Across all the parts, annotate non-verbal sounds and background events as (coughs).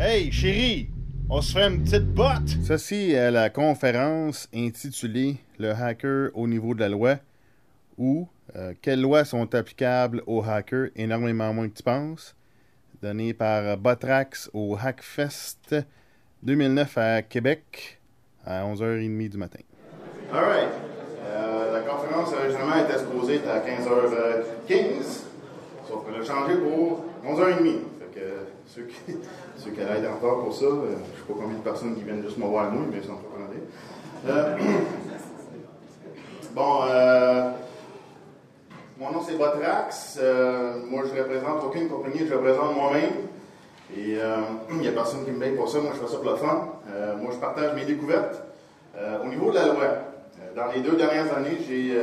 Hey, chérie, on se fait une petite botte. Ceci est la conférence intitulée Le hacker au niveau de la loi ou euh, Quelles lois sont applicables aux hackers? Énormément moins que tu penses donnée par Botrax au Hackfest 2009 à Québec à 11h30 du matin. All right. Euh, la conférence originalement était supposée être à 15h15, sauf qu'on l'a changé pour 11h30. Fait que ceux qui, ceux qui pour ça, je ne sais pas combien de personnes qui viennent juste me voir moi, mais ils sont pas. Euh, (clears throat) bon, euh, mon nom c'est Botrax. Euh, moi, je représente aucune compagnie, je représente moi-même. Et euh, (clears throat) il n'y a personne qui me paye pour ça. Moi, je fais ça pour le fun. Moi, je partage mes découvertes. Au niveau de la loi, dans les deux dernières années, j'ai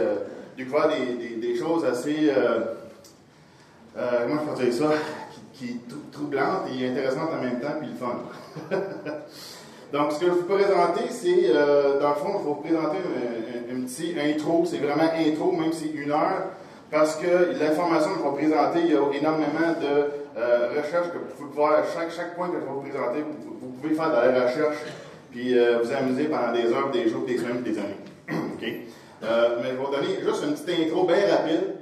découvert des, des- choses assez, comment je peux dire ça, qui, qui trou- troublantes et intéressantes en même temps, puis le fun. (laughs) Donc, ce que je vais vous présenter, c'est, euh, dans le fond, je vais vous présenter un, petit intro. C'est vraiment intro, même si c'est une heure, parce que l'information que je vais présenter, il y a énormément de euh, recherches que vous pouvez faire. Chaque, chaque point que je vais vous présenter, vous, vous pouvez faire de la recherche, puis euh, vous amuser pendant des heures, des jours, des semaines, des années. (clears throat) OK? Mais je vais vous donner juste une petite intro bien rapide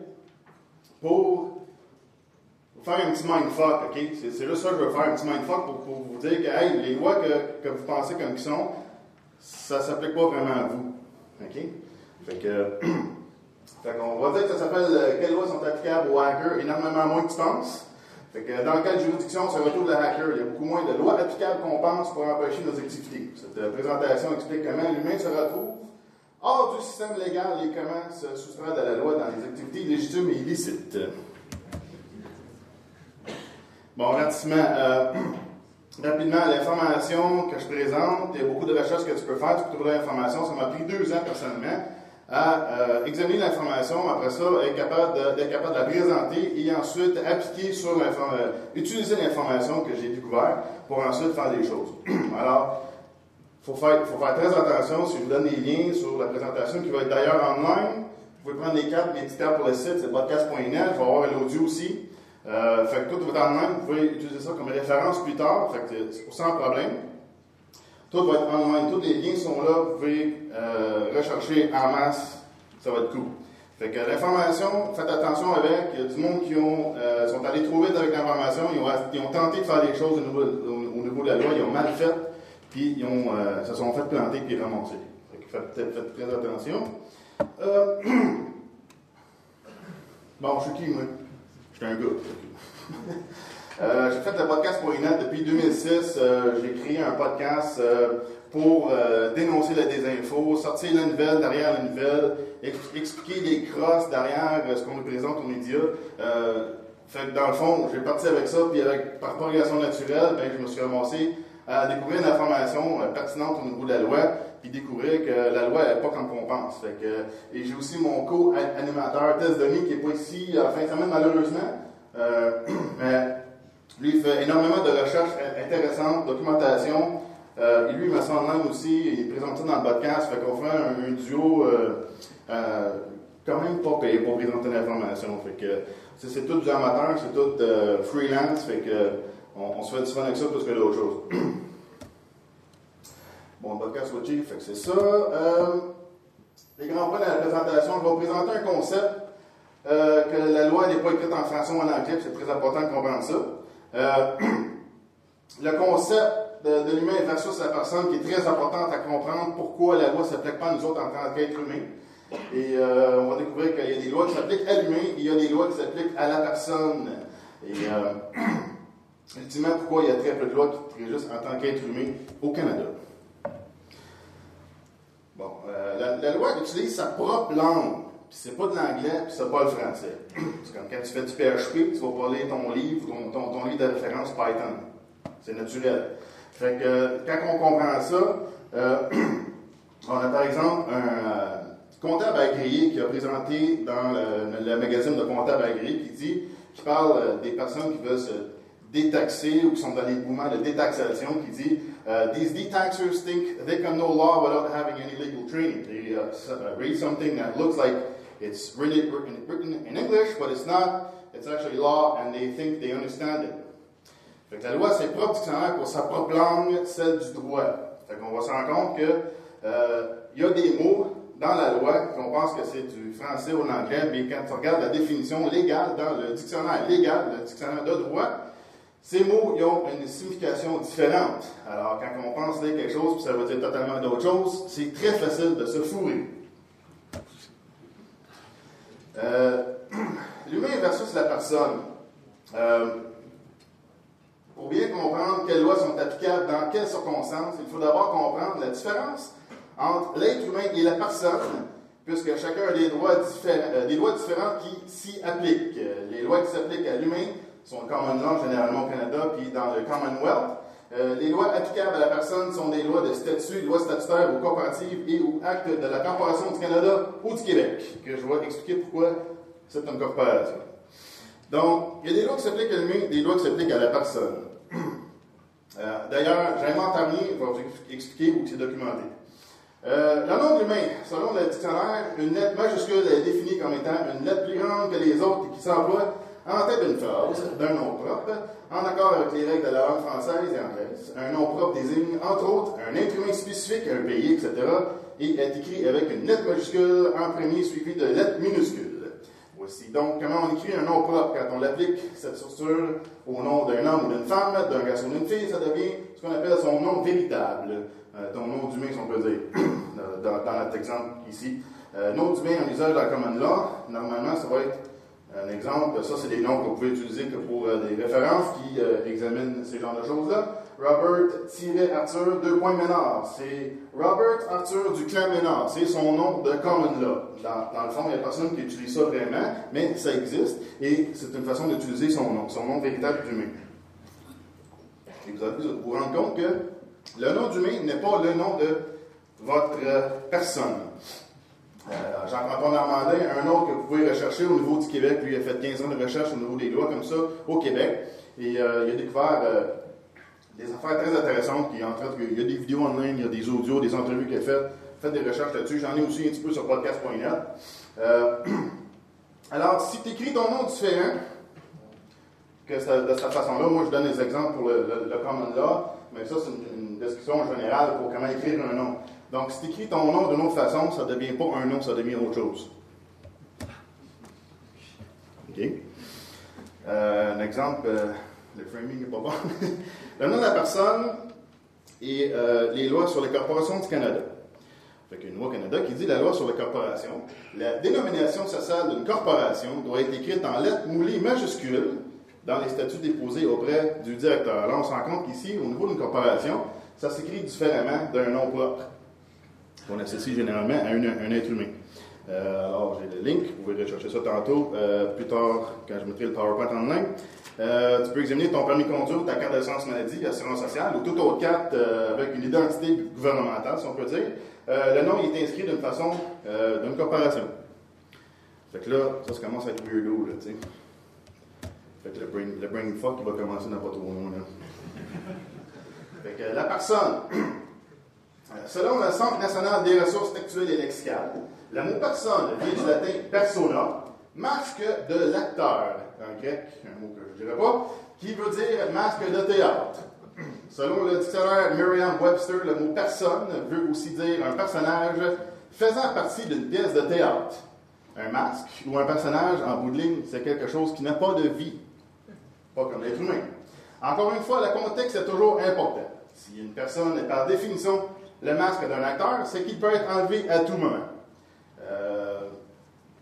pour faire un petit mindfuck, OK? C'est, c'est juste ça que je veux faire, un petit mindfuck pour, pour vous dire que, hey, les lois que, que vous pensez comme qui sont, ça ne s'applique pas vraiment à vous. OK? Fait que, (clears throat) fait qu'on va dire que ça s'appelle euh, Quelles lois sont applicables aux hackers énormément moins que tu penses. Fait que dans quelle juridiction se retrouve le hacker? Il y a beaucoup moins de lois applicables qu'on pense pour empêcher nos activités. Cette euh, présentation explique comment l'humain se retrouve hors du système légal et comment se soustraire de la loi dans les activités légitimes et illicites. Bon, rapidement, euh, (clears throat) rapidement, l'information que je présente, il y a beaucoup de recherches que tu peux faire, tu peux trouver l'information. Ça m'a pris deux ans personnellement à euh, examiner l'information, après ça, être capable d'être capable de la présenter et ensuite appliquer sur l'inform- euh, utiliser l'information que j'ai découverte pour ensuite faire des choses. (clears throat) Alors, il faut faire, faut faire très attention. Si je vous donne des liens sur la présentation qui va être d'ailleurs online, vous pouvez prendre les cartes, les pour le site, c'est podcast.net. Je vais avoir l'audio aussi. Euh, fait que tout va être online. Vous pouvez utiliser ça comme référence plus tard. Fait sans problème. Tout va être online. Tous les liens sont là. Vous pouvez euh, rechercher en masse. Ça va être cool. Fait que l'information, faites attention avec. Il y a du monde qui ont, euh, sont allés trop vite avec l'information. Ils ont, tenté de faire des choses au niveau, au, au niveau de la loi. Ils ont mal fait. Puis ils ont, se sont fait planter puis ramasser. Fait que faites, faites- très attention. (clears throat) Bon, je suis qui, moi? Je suis un gars. Euh, j'ai fait le podcast pour Inet depuis 2006. Euh, j'ai créé un podcast euh, pour dénoncer la désinfo, sortir la nouvelle derrière la nouvelle, ex- expliquer les crosses derrière ce qu'on nous présente aux médias. Dans le fond, j'ai parti avec ça, puis avec, par progression naturelle, ben, je me suis ramassé à découvrir une information pertinente au niveau de la loi, puis découvrir que la loi n'est pas comme on pense. Fait que, et j'ai aussi mon co-animateur, Tess Denis, qui n'est pas ici à la fin de semaine, malheureusement. Euh, (clears throat) mais lui, il fait énormément de recherches intéressantes, documentation. Euh, et lui, il me semble aussi, il présente ça dans le podcast. Fait qu'on fait un, duo euh, euh, quand même pas payé pour présenter l'information. Fait que c'est, tout du amateur, c'est tout euh, freelance. Fait que on, on se fait du fun avec ça plus que d'autres choses. (clears throat) bon, podcast switché, fait que c'est ça. Euh, les grands points de la présentation, je vais vous présenter un concept. euh, que la loi n'est pas écrite en français ou en anglais, c'est très important de comprendre ça. Euh, le concept de, de l'humain versus la personne qui est très important à comprendre pourquoi la loi ne s'applique pas à nous autres en tant qu'être humain. Et on va découvrir qu'il y a des lois qui s'appliquent à l'humain et il y a des lois qui s'appliquent à la personne. Et (clears throat) ultimement, pourquoi il y a très peu de lois qui régissent en tant qu'être humain au Canada. Euh, la, loi utilise sa propre langue. Puis c'est pas de l'anglais, puis c'est pas le français. C'est comme quand tu fais du PHP, tu vas parler ton livre, ton, ton, livre de référence Python. C'est naturel. Fait que quand on comprend ça, euh, (clears throat) on a par exemple un euh, comptable agréé qui a présenté dans le, magazine de comptable agréé qui dit, qui parle euh, des personnes qui veulent se détaxer ou qui sont dans les mouvements de détaxation, qui dit uh, These detaxers think they can know law without having any legal training. They uh, uh, read something that looks like it's really written, in English, but it's not. It's actually law, and they think they understand it. Fait que la loi a ses propres pour sa propre langue, celle du droit. Fait qu'on va se rendre compte que euh, y a des mots dans la loi qu'on pense que c'est du français ou de l'anglais, mais quand tu regardes la définition légale dans le dictionnaire légal, le dictionnaire de droit, ces mots ont une signification différente. Alors, quand on pense lire quelque chose, puis ça veut dire totalement d'autres choses, c'est très facile de se fourrer. Euh, (clears throat) L'humain versus la personne. Euh, pour bien comprendre quelles lois sont applicables dans quelles circonstances, il faut d'abord comprendre la différence entre l'être humain et la personne, puisque chacun a des euh, des lois différentes qui s'y appliquent. Les lois qui s'appliquent à l'humain sont common law généralement au Canada, puis dans le Commonwealth. Euh, les lois applicables à la personne sont des lois de statut, lois statutaires ou coopératives et ou actes de la Corporation du Canada ou du Québec, que je vais expliquer pourquoi c'est une corporation. Donc, il y a des lois qui s'appliquent à l'humain, des lois qui s'appliquent à la personne. (clears throat) Euh, D'ailleurs, j'invente rien, je vais vous expliquer où c'est documenté. Euh, le nom de l'humain, selon le dictionnaire, une lettre majuscule est définie comme étant une lettre plus grande que les autres et qui s'emploie en tête d'une phrase, d'un nom propre, en accord avec les règles de la langue française et anglaise. Un nom propre désigne, entre autres, un être humain spécifique, un pays, etc., et est écrit avec une lettre majuscule en premier suivi de lettres minuscules. Voici donc comment on écrit un nom propre quand on l'applique, cette structure, au nom d'un homme ou d'une femme, d'un garçon ou d'une fille, ça devient ce qu'on appelle son nom véritable, euh, ton nom d'humain, si on peut dire, (coughs) dans, notre exemple ici. Euh, nom d'humain en usage dans le common law, normalement, ça va être un exemple, ça c'est des noms que vous utiliser pour euh, des références qui euh, examinent ces genres de choses-là. Robert-Arthur, deux points Ménard. C'est Robert Arthur du clan Ménard. C'est son nom de common law. Dans, dans le fond, il n'y a personne qui utilise ça vraiment, mais ça existe et c'est une façon d'utiliser son nom, son nom véritable d'humain. Et vous allez vous rendre compte que le nom d'humain n'est pas le nom de votre euh, personne. Euh, Jean-Antoine Normandin, un autre que vous pouvez rechercher au niveau du Québec, lui a fait 15 ans de recherche au niveau des lois comme ça au Québec. Et euh, il a découvert euh, des affaires très intéressantes. Il y a des vidéos en ligne, il y a des audios, des entrevues qu'il a faites. Faites des recherches là-dessus. J'en ai aussi un petit peu sur podcast.net. (clears throat) Alors, si tu écris ton nom différent, que de cette façon-là, moi je donne des exemples pour le, le, le common law, mais ça c'est une, une, description générale pour comment écrire un nom. Donc, si tu écris ton nom d'une autre façon, ça ne devient pas un nom, ça devient autre chose. OK? Euh, un exemple, euh, le framing n'est pas bon. (laughs) le nom de la personne et euh, les lois sur les corporations du Canada. Fait qu'il y a une loi Canada qui dit la loi sur les corporations. La dénomination sociale d'une corporation doit être écrite en lettres moulées majuscules dans les statuts déposés auprès du directeur. Là, on se rend compte qu'ici, au niveau d'une corporation, ça s'écrit différemment d'un nom propre qu'on associe généralement à un être humain. Euh, alors, j'ai le link, vous pouvez rechercher ça tantôt, euh, plus tard, quand je mettrai le PowerPoint en ligne. Euh, tu peux examiner ton permis de conduire, ta carte d'assurance maladie, assurance sociale, ou toute autre carte avec une identité gouvernementale, si on peut dire. Le nom il est inscrit d'une façon, d'une corporation. Fait que là, ça, ça commence à être weirdo, là, tu sais. Fait que le brain, fuck, va commencer dans pas trop loin, là. Fait que la personne, selon le Centre national des ressources textuelles et lexicales, le mot personne vient du latin persona, masque de l'acteur, en grec, un mot que je ne dirais pas, qui veut dire masque de théâtre. (clears throat) Selon le dictionnaire Merriam-Webster, le mot personne veut aussi dire un personnage faisant partie d'une pièce de théâtre. Un masque ou un personnage, en bout de ligne, c'est quelque chose qui n'a pas de vie. Pas comme l'être humain. Encore une fois, le contexte est toujours important. Si une personne est par définition le masque d'un acteur, c'est qu'il peut être enlevé à tout moment. Euh,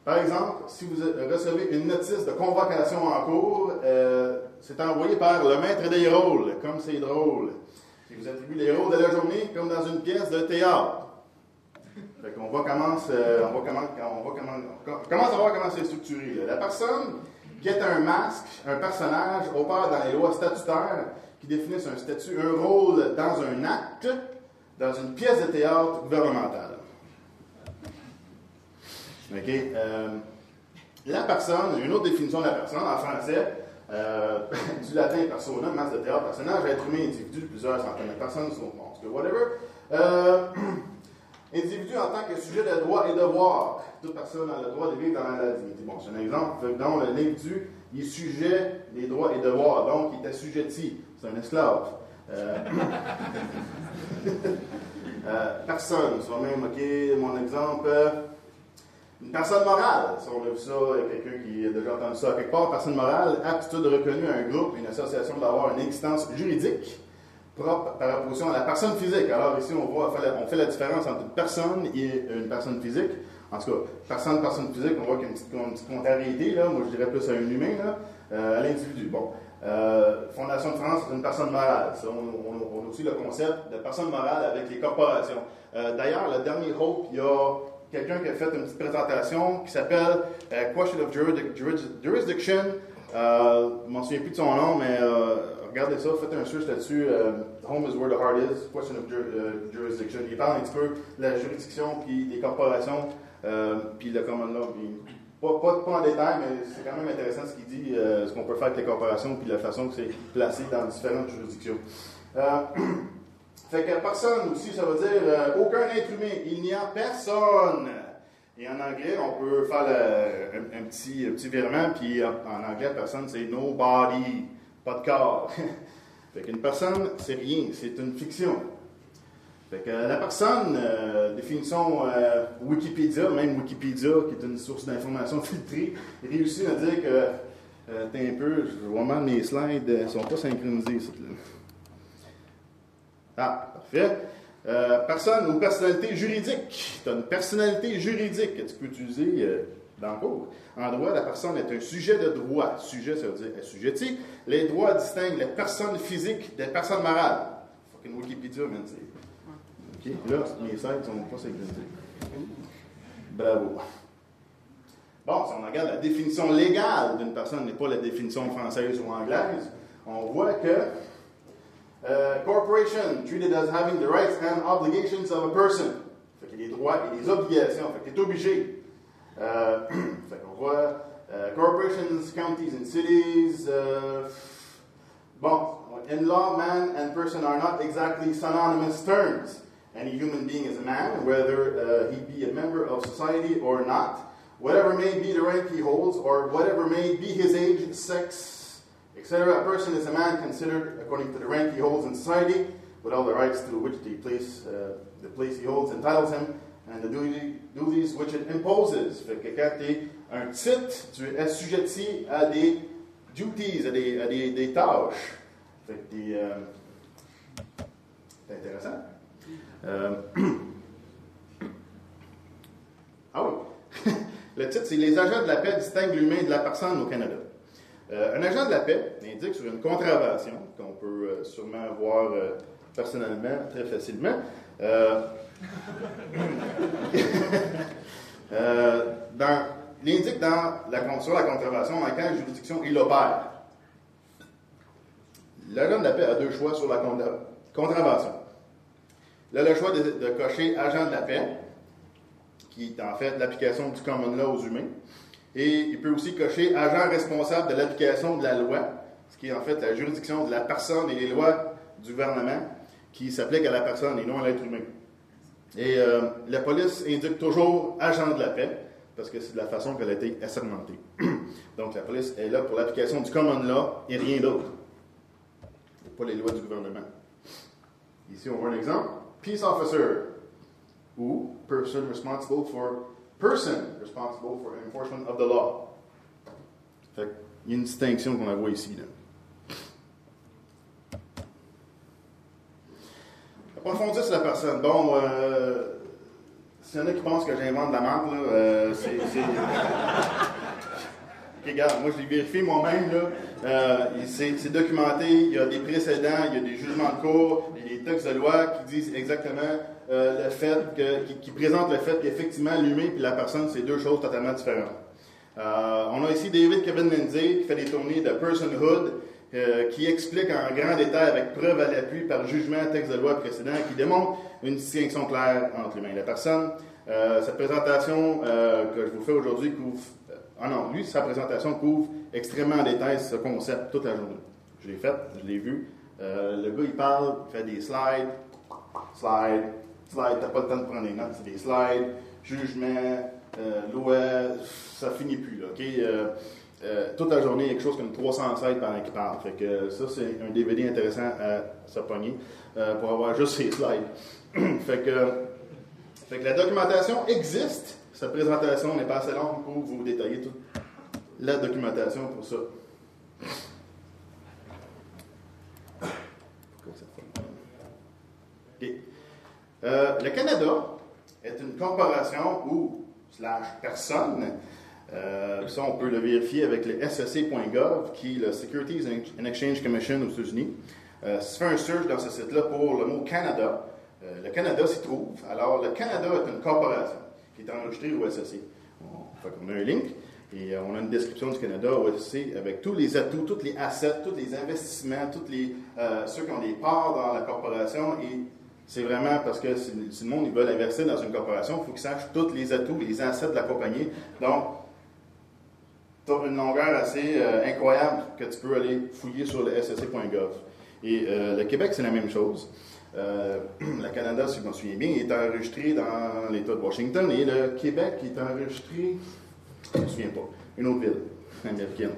par exemple, si vous recevez une notice de convocation en cours, euh, c'est envoyé par le maître des rôles, comme c'est drôle. Si vous attribuez les rôles de la journée, comme dans une pièce de théâtre. Fait qu'on va commencer, on va comment, on va comment, on commence à voir comment c'est structuré. La personne qui est un masque, un personnage, opère dans les lois statutaires qui définissent un statut, un rôle dans un acte, dans une pièce de théâtre gouvernementale. OK? Euh, la personne, une autre définition de la personne en français, euh, (laughs) du latin persona, masse de théâtre, personnage, être humain, individu, plusieurs centaines de personnes, sont monstres, whatever. Euh, (clears throat) individu en tant que sujet de droit et devoir. Toute personne a le droit de vivre dans la dignité. Bon, c'est un exemple. Dans l'individu, il est sujet des droits et devoirs, donc il est assujetti. c'est un esclave. Euh, (laughs) euh, personne, soit même, ok, mon exemple, euh, une personne morale, si on a vu ça, quelqu'un qui a déjà entendu ça quelque part, personne morale, aptitude reconnue à un groupe, une association d'avoir une existence juridique propre par opposition à la personne physique. Alors ici, on voit, on fait la différence entre une personne et une personne physique. En tout cas, personne, personne physique, on voit qu'il y a une petite, une contrariété, là. Moi, je dirais plus à un humain, là, à l'individu. Bon. Euh, Fondation de France, c'est une personne morale. On, on, a aussi le concept de personne morale avec les corporations. Euh, D'ailleurs, le dernier Hope, il y a quelqu'un qui a fait une petite présentation qui s'appelle euh, Question of Jurisdiction. Euh, je ne m'en souviens plus de son nom, mais regardez ça, faites un search là-dessus. Home is where the heart is, Question of Jurisdiction. Il parle un petit peu de la juridiction puis des corporations, puis le common law. Pas, pas, pas, en détail, mais c'est quand même intéressant ce qu'il dit, ce qu'on peut faire avec les corporations, puis la façon que c'est placé dans différentes juridictions. (clears throat) Fait que personne aussi, ça veut dire euh, aucun être humain. Il n'y a personne. Et en anglais, on peut faire un, petit, un petit virement, puis en, anglais, personne, c'est nobody, pas de corps. fait qu'une personne, c'est rien, c'est une fiction. Fait que la personne, euh, définition euh, Wikipédia, même Wikipédia, qui est une source d'information (laughs) filtrée, réussit à dire que, euh, t'es un peu, vraiment mes slides ne sont pas synchronisés. Ah, parfait. Euh, personne ou personnalité juridique. Tu as une personnalité juridique que tu peux utiliser euh, dans le cours. En droit, la personne est un sujet de droit. Sujet, ça veut dire assujetti. Les droits distinguent les personnes physiques des personnes morales. Fucking Wikipédia, man. OK, là, mes sites ne sont pas synchronisés. Bravo. Bon, si on regarde la définition légale d'une personne, n'est pas la définition française ou anglaise, on voit que Uh, corporation, treated as having the rights and obligations of a person. Fait qu'il y a des droits et des obligations. Fait qu'il est obligé. Uh, (clears throat) fait qu'on voit uh, corporations, counties, and cities. Uh, bon, in law, man and person are not exactly synonymous terms. Any human being is a man, whether uh, he be a member of society or not. Whatever may be the rank he holds, or whatever may be his age, sex, etc. A person is a man considered according to the rank he holds in society, with all the rights to which the place, uh, the place he holds entitles him, and the duty, duties which it imposes. Un titre, assujetti à des duties, à des, à des, des tâches. Fait que euh, c'est intéressant. Euh, (clears throat) ah oui. (laughs) Le titre, c'est Les agents de la paix distinguent l'humain de la personne au Canada. Euh, un agent de la paix indique sur une contravention, qu'on peut euh, sûrement voir personnellement très facilement, (laughs) il indique dans la, sur la contravention dans quelle juridiction il opère. L'agent de la paix a deux choix sur la contravention. A le choix de, de cocher agent de la paix, qui est en fait l'application du common law aux humains. Et il peut aussi cocher agent responsable de l'application de la loi, ce qui est en fait la juridiction de la personne et les lois du gouvernement qui s'appliquent à la personne et non à l'être humain. Et euh, la police indique toujours agent de la paix, parce que c'est de la façon qu'elle a été assermentée. (clears throat) Donc la police est là pour l'application du common law et rien d'autre. Pas les lois du gouvernement. Ici, on voit un exemple. Peace officer, ou person responsible for person responsible for enforcement of the law. Fait il y a une distinction qu'on voit ici. Là. Approfondisse la personne. Bon, euh, s'il y en a qui pensent que j'invente de la là, euh, c'est. Regarde, moi je l'ai vérifié moi-même. Euh, c'est documenté, il y a des précédents, il y a des jugements de cour, il y a des textes de loi qui disent exactement euh, le fait que, qui, qui, présente le fait qu'effectivement l'humain et la personne, c'est deux choses totalement différentes. Euh, on a ici David Kevin Lindsay qui fait des tournées de personhood, euh, qui explique en grand détail avec preuve à l'appui par jugement, texte de loi précédent, qui démontre une distinction claire entre l'humain et la personne. Cette présentation que je vous fais aujourd'hui couvre ah non, lui, sa présentation couvre extrêmement en détail ce concept toute la journée. Je l'ai fait, je l'ai vu. Euh, le gars, il parle, il fait des slides, slides, slides, t'as pas le temps de prendre des notes, c'est des slides, jugement, euh, loi, ça finit plus, là, OK? Euh, euh, toute la journée, il y a quelque chose comme 300 sites pendant qu'il parle. Fait que ça, c'est un DVD intéressant à se pogner pour avoir juste ces slides. (clears throat) fait, que, fait que la documentation existe. Cette présentation n'est pas assez longue pour vous détailler toute la documentation pour ça. Euh, le Canada est une corporation ou slash personne. Euh, ça, on peut le vérifier avec le SEC.gov, qui est le Securities and Exchange Commission aux États-Unis. Euh, si tu fais un search dans ce site-là pour le mot Canada, le Canada s'y trouve. Alors, le Canada est une corporation qui est enregistrée au SEC. On, a un link. Et on a une description du Canada au SEC avec tous les atouts, tous les assets, tous les investissements, tous les, ceux qui ont des parts dans la corporation et c'est vraiment parce que si, le monde veut investir dans une corporation, il faut qu'il sache tous les atouts, les assets de la compagnie. Donc, tu as une longueur assez euh, incroyable que tu peux aller fouiller sur le ssc.gov. Et euh, le Québec, c'est la même chose. Euh, (clears throat) le Canada, si je me souviens bien, est enregistré dans l'État de Washington et le Québec est enregistré, je ne me souviens pas, une autre ville américaine.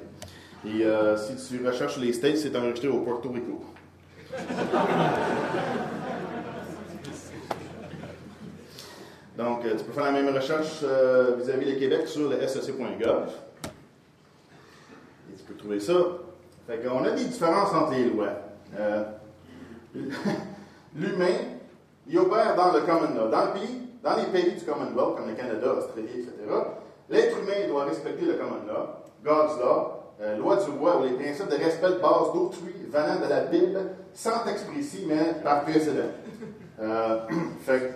Et si tu recherches les States, c'est enregistré au Puerto Rico. (laughs) Donc, euh, tu peux faire la même recherche euh, vis-à-vis du Québec sur le sec.gov. Et tu peux trouver ça. Fait qu'on a des différences entre les lois. (laughs) Euh, l'humain, il opère dans le common law. Dans, le pays, dans les pays du Commonwealth, comme le Canada, l'Australie, etc., l'être humain doit respecter le common law, God's law, loi du roi ou les principes de respect de base d'autrui venant de la Bible, sans texte précis, mais par précédent. fait (clears throat)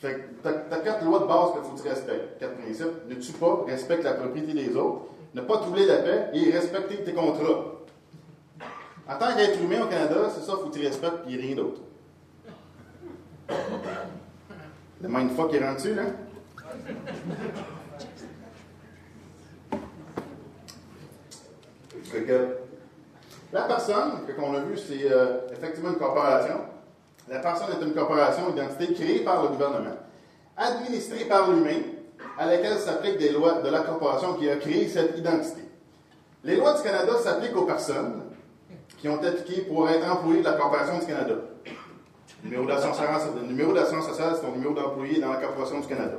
fait que tu as, quatre lois de base qu'il faut que tu respectes. Quatre principes. Ne tue pas, respecte la propriété des autres, ne pas troubler la paix et respecter tes contrats. En tant qu'être humain au Canada, c'est ça, il faut que tu respectes et rien d'autre. Le mindfuck est rendu, là? que, la personne, qu'on a vu, c'est euh, effectivement une corporation. La personne est une corporation d'identité créée par le gouvernement, administrée par l'humain, à laquelle s'appliquent des lois de la corporation qui a créé cette identité. Les lois du Canada s'appliquent aux personnes qui ont appliqué pour être employés de la Corporation du Canada. Le numéro d'assurance sociale, c'est ton numéro d'employé dans la Corporation du Canada.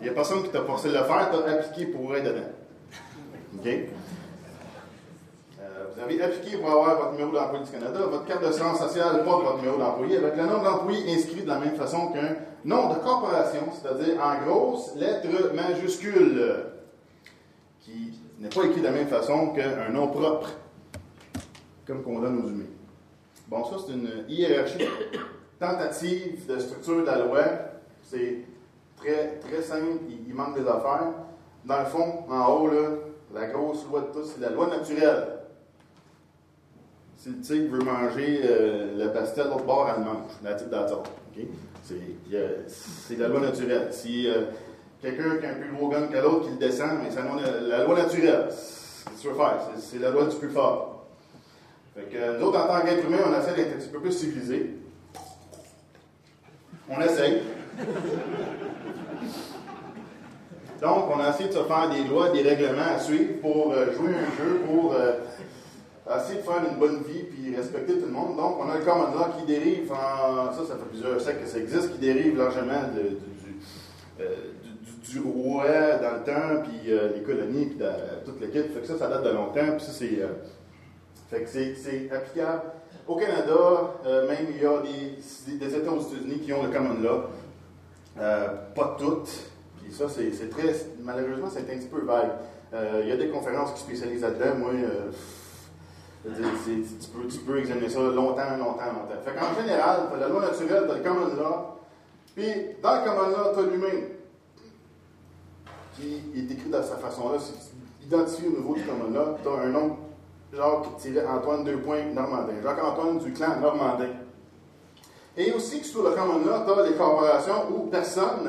Il n'y a personne qui t'a forcé de le faire, tu as appliqué pour être dedans. OK? vous avez appliqué pour avoir votre numéro d'employé du Canada, votre carte d'assurance sociale porte votre numéro d'employé, avec le nombre d'employés inscrit de la même façon qu'un nom de corporation, c'est-à-dire en grosses lettres majuscules, qui n'est pas écrit de la même façon qu'un nom propre, comme qu'on donne aux humains. Bon, ça, c'est une hiérarchie (coughs) tentative de structure de la loi. C'est très, très simple, il, manque des affaires. Dans le fond, en haut, là, la grosse loi de tout, c'est la loi naturelle. Si le tigre veut manger euh, la pastille, l'autre bord, elle mange. La type d'attente. C'est la loi naturelle. Si euh, quelqu'un qui a un plus gros gun que l'autre qui le descend, mais c'est la loi naturelle. Ce que tu veux faire, c'est la loi du plus fort. Fait que, nous en tant qu'être humain, on essaie d'être un petit peu plus civilisés. On essaye. Donc, on a essayé de se faire des lois, des règlements à suivre pour euh, jouer un jeu, pour essayer de faire une bonne vie puis respecter tout le monde. Donc, on a le common law qui dérive en. Ça, ça fait plusieurs siècles que ça existe, qui dérive largement euh, du, du, roi dans le temps, puis euh, les colonies, puis toute l'équipe. Fait ça, ça date de longtemps, puis ça, c'est. Euh, c'est applicable. Au Canada, même, il y a des, États-Unis qui ont le common law. pas toutes. Puis ça, c'est très. Malheureusement, c'est un petit peu vague. Il y a des conférences qui spécialisent là-dedans. Moi, tu, peux, examiner ça longtemps, longtemps, longtemps. Fait qu'en général, tu la loi naturelle, tu as le common law, puis dans le common law, tu as l'humain, qui est écrit de cette façon-là. Si tu identifies au niveau du common law, tu as un nom, Jacques-Antoine deux points Normandin, Jacques-Antoine du clan Normandin. Et aussi, sur le common law, tu as les corporations ou personnes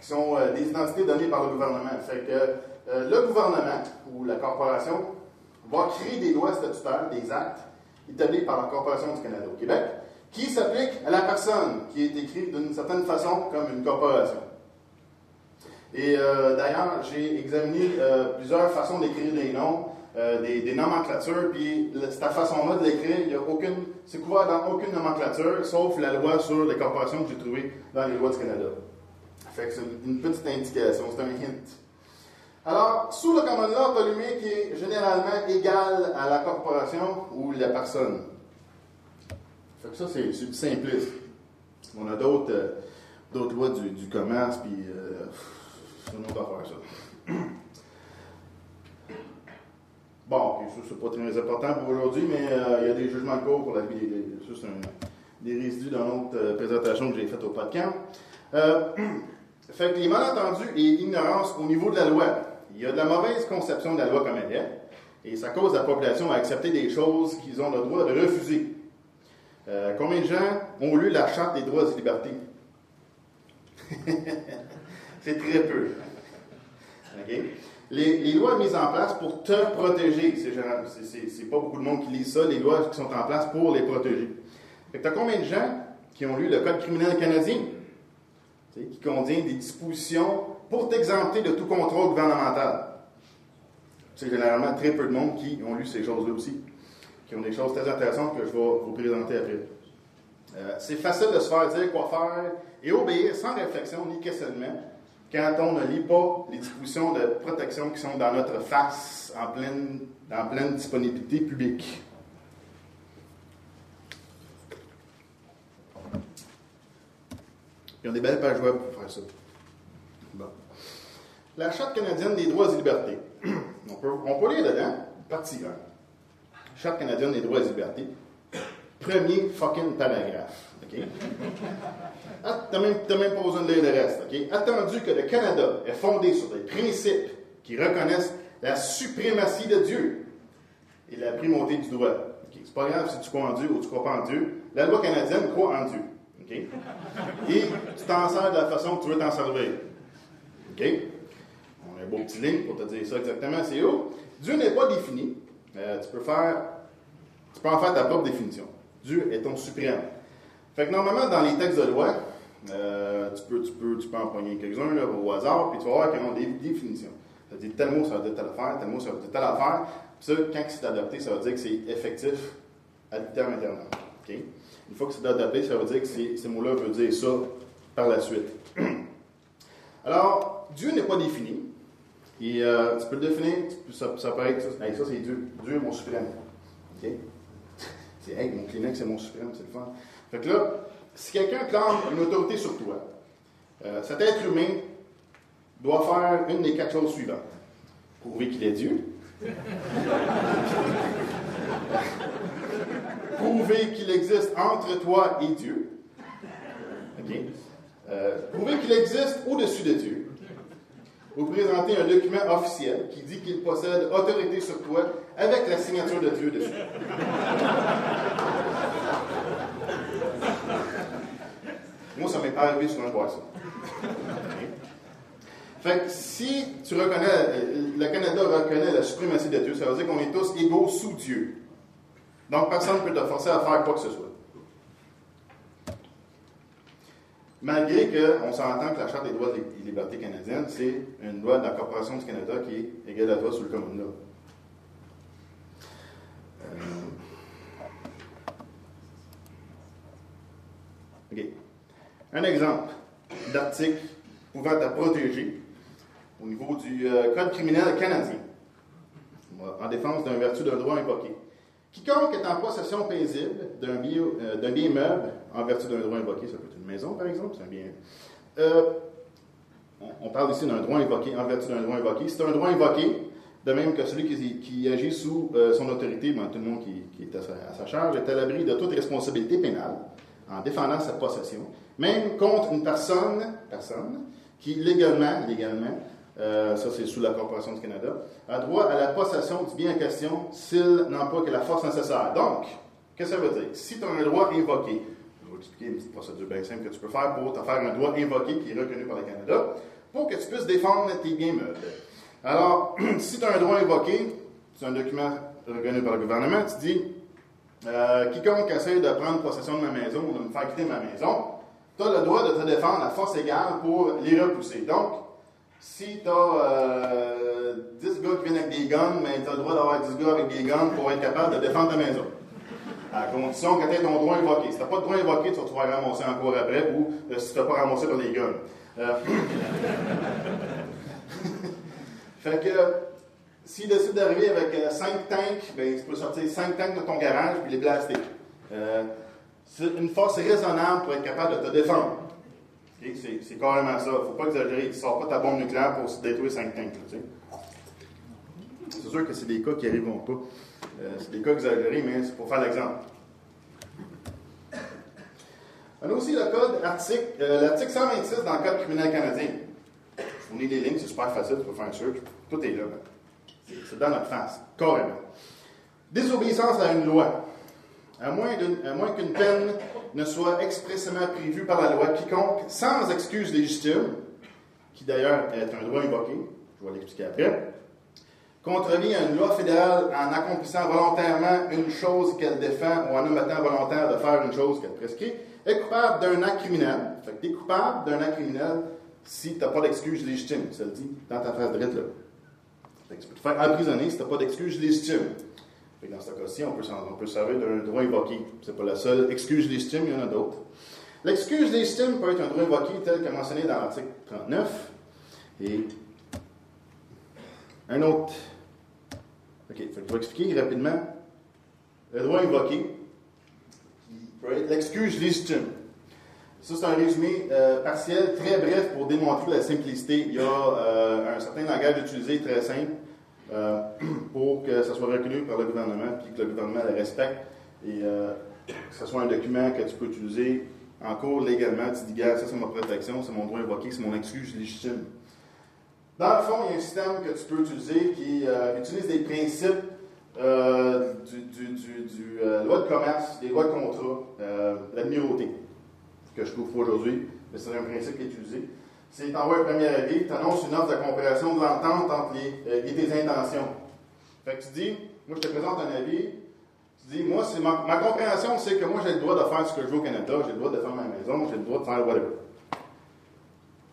qui sont euh, des identités données par le gouvernement. Fait que euh, le gouvernement ou la corporation va créer des lois statutaires, des actes établis par la Corporation du Canada au Québec, qui s'appliquent à la personne qui est écrite d'une certaine façon comme une corporation. Et euh, d'ailleurs, j'ai examiné plusieurs façons d'écrire des noms, euh, des, nomenclatures, puis cette façon-là de l'écrire, il y a aucune, c'est couvert dans aucune nomenclature, sauf la loi sur les corporations que j'ai trouvée dans les lois du Canada. Fait que c'est une petite indication, c'est un hint. Alors, sous le common law qui est généralement égal à la corporation ou la personne. Fait que ça, c'est du simpliste. On a d'autres d'autres lois du, commerce, puis euh, c'est ça. (clears throat) C'est pas très important pour aujourd'hui, mais euh, il y a des jugements de cours pour la vie des. Ça, c'est des résidus dans l'autre euh, présentation que j'ai faite au de camp. (clears throat) fait que les malentendus et ignorance au niveau de la loi. Il y a de la mauvaise conception de la loi comme elle est, et ça cause la population à accepter des choses qu'ils ont le droit de refuser. combien de gens ont lu la Charte des droits et libertés? (laughs) c'est très peu. Les, lois mises en place pour te protéger, c'est pas beaucoup de monde qui lit ça, les lois qui sont en place pour les protéger. Tu as combien de gens qui ont lu le Code criminel canadien, qui contient des dispositions pour t'exempter de tout contrôle gouvernemental? C'est généralement très peu de monde qui ont lu ces choses-là aussi, qui ont des choses très intéressantes que je vais vous présenter après. Euh, c'est facile de se faire dire quoi faire et obéir sans réflexion ni questionnement quand on ne lit pas les dispositions de protection qui sont dans notre face en pleine, en pleine disponibilité publique. Ils ont des belles pages web pour faire ça. La Charte canadienne des droits et libertés. (clears throat) On peut, on peut lire dedans, partie 1. Charte canadienne des droits et libertés. Premier fucking paragraphe. OK? Ah, tu n'as même, même, pas besoin de lire le reste. Attendu que le Canada est fondé sur des principes qui reconnaissent la suprématie de Dieu et la primauté du droit. C'est pas grave si tu crois en Dieu ou tu crois pas en Dieu. La loi canadienne croit en Dieu. Et tu t'en sers de la façon que tu veux t'en servir. On a un beau petit ligne pour te dire ça exactement. C'est où? Dieu n'est pas défini. Euh, tu peux en faire ta propre définition. Dieu est ton suprême. Fait que normalement, dans les textes de loi, euh, tu, peux, tu, peux, tu peux prendre quelques-uns au hasard, puis tu vas voir qu'ils ont des définitions. Ça veut dire tel mot, ça veut dire telle affaire, tel mot, ça veut dire telle affaire. Puis ça, quand c'est adapté, ça veut dire que c'est effectif à terme éternel. Une fois que c'est adapté, ça veut dire que ces, mots-là veulent dire ça par la suite. (clears throat) Alors, Dieu n'est pas défini. Et euh, tu peux le définir, ça, peut être ça, ça c'est Dieu. Dieu est mon suprême. (laughs) C'est, hey, mon Kleenex, c'est mon suprême, c'est le fun. Fait que là, si quelqu'un clame une autorité sur toi, euh, cet être humain doit faire une des quatre choses suivantes. Prouver qu'il est Dieu. (laughs) Prouver qu'il existe entre toi et Dieu. Euh, prouver qu'il existe au-dessus de Dieu vous présentez un document officiel qui dit qu'il possède autorité sur toi avec la signature de Dieu dessus. Moi, ça m'est pas arrivé souvent de voir ça. (laughs) Fait que si tu reconnais, le Canada reconnaît la suprématie de Dieu, ça veut dire qu'on est tous égaux sous Dieu. Donc, personne ne peut te forcer à faire quoi que ce soit. Malgré qu'on s'entend que la Charte des droits et libertés canadiennes, c'est une loi de la Corporation du Canada qui est égale à toi sur le common law. Euh, OK. Un exemple d'article pouvant te protéger au niveau du euh, Code criminel canadien en défense d'un vertu d'un droit invoqué. Quiconque est en possession paisible d'un bien, euh, bien, meuble en vertu d'un droit invoqué, ça peut être une maison par exemple, c'est un bien. Euh, on parle ici d'un droit invoqué en vertu d'un droit invoqué. C'est un droit invoqué, de même que celui qui, agit sous euh, son autorité, ben, tout le monde qui, est à sa, charge, est à l'abri de toute responsabilité pénale en défendant sa possession, même contre une personne, personne qui légalement, légalement euh, ça c'est sous la Corporation du Canada, a droit à la possession du bien en question s'il n'emploie que la force nécessaire. Donc, qu'est-ce que ça veut dire? Si tu as un droit invoqué, je vais expliquer une petite procédure bien simple que tu peux faire pour te faire un droit invoqué qui est reconnu par le Canada, pour que tu puisses défendre tes biens meubles. Alors, (clears throat) si tu as un droit invoqué, c'est un document reconnu par le gouvernement, tu dis euh, quiconque essaie de prendre possession de ma maison ou de me faire quitter ma maison, tu as le droit de te défendre à force égale pour les repousser. Donc, si tu as 10 gars qui viennent avec des guns, mais tu as le droit d'avoir 10 gars avec des guns pour être capable de défendre ta maison. À condition que tu aies ton droit invoqué. Si tu n'as pas de droit invoqué, tu vas te faire ramasser encore après, ou euh, si tu fais pas ramasser par les guns. Euh, (laughs) fait que, s'il décide d'arriver avec 5 euh, tanks, ben, tu peux sortir 5 tanks de ton garage et les blaster. c'est une force raisonnable pour être capable de te défendre. C'est carrément ça. Faut pas exagérer. Tu sors pas ta bombe nucléaire pour détruire 5 tanks. c'est sûr que c'est des cas qui n'arriveront pas. Euh, c'est des cas exagérés, mais c'est pour faire l'exemple. On a aussi le code article, euh, l'article 126 dans le Code criminel canadien. Je vous lis les lignes, c'est super facile, tu peux faire un search. Tout est là. C'est dans notre face, carrément. Désobéissance à une loi. À moins, qu'une peine ne soit expressément prévue par la loi, quiconque, sans excuse légitime, qui d'ailleurs est un droit invoqué, je vais l'expliquer après, contrevient à une loi fédérale en accomplissant volontairement une chose qu'elle défend ou en omettant volontaire de faire une chose qu'elle prescrit, est coupable d'un acte criminel. Fait que tu es coupable d'un acte criminel si tu n'as pas d'excuse légitime. Ça le dit dans ta phrase de là. Fait que tu peux te faire emprisonner si tu n'as pas d'excuse légitime. dans ce cas-ci, on peut, on servir d'un droit invoqué. Ce n'est pas la seule excuse légitime, il y en a d'autres. L'excuse légitime peut être un droit invoqué tel que mentionné dans l'article 39. Et un autre. OK, je vais expliquer rapidement. Le droit invoqué, peut être l'excuse légitime. Ça, c'est un résumé euh, partiel, très bref, pour démontrer la simplicité. Il y a euh, un certain langage utilisé très simple euh, (clears throat) pour que ça soit reconnu par le gouvernement, puis que le gouvernement le respecte, et que ce soit un document que tu peux utiliser en cours légalement. Tu dis, gars, ça c'est ma protection, c'est mon droit invoqué, c'est mon excuse légitime. Dans le fond, il y a un système que tu peux utiliser qui utilise des principes euh, du, du, euh, loi de commerce, des lois de contrat, euh, la numéroté, que je trouve aujourd'hui, mais c'est un principe qui est utilisé. C'est t'envoies un premier avis, tu annonces une offre de compréhension de l'entente entre les, et tes intentions. Fait que tu dis, moi je te présente un avis, tu dis, moi, c'est ma, compréhension, c'est que moi j'ai le droit de faire ce que je veux au Canada, j'ai le droit de faire ma maison, j'ai le droit de faire whatever.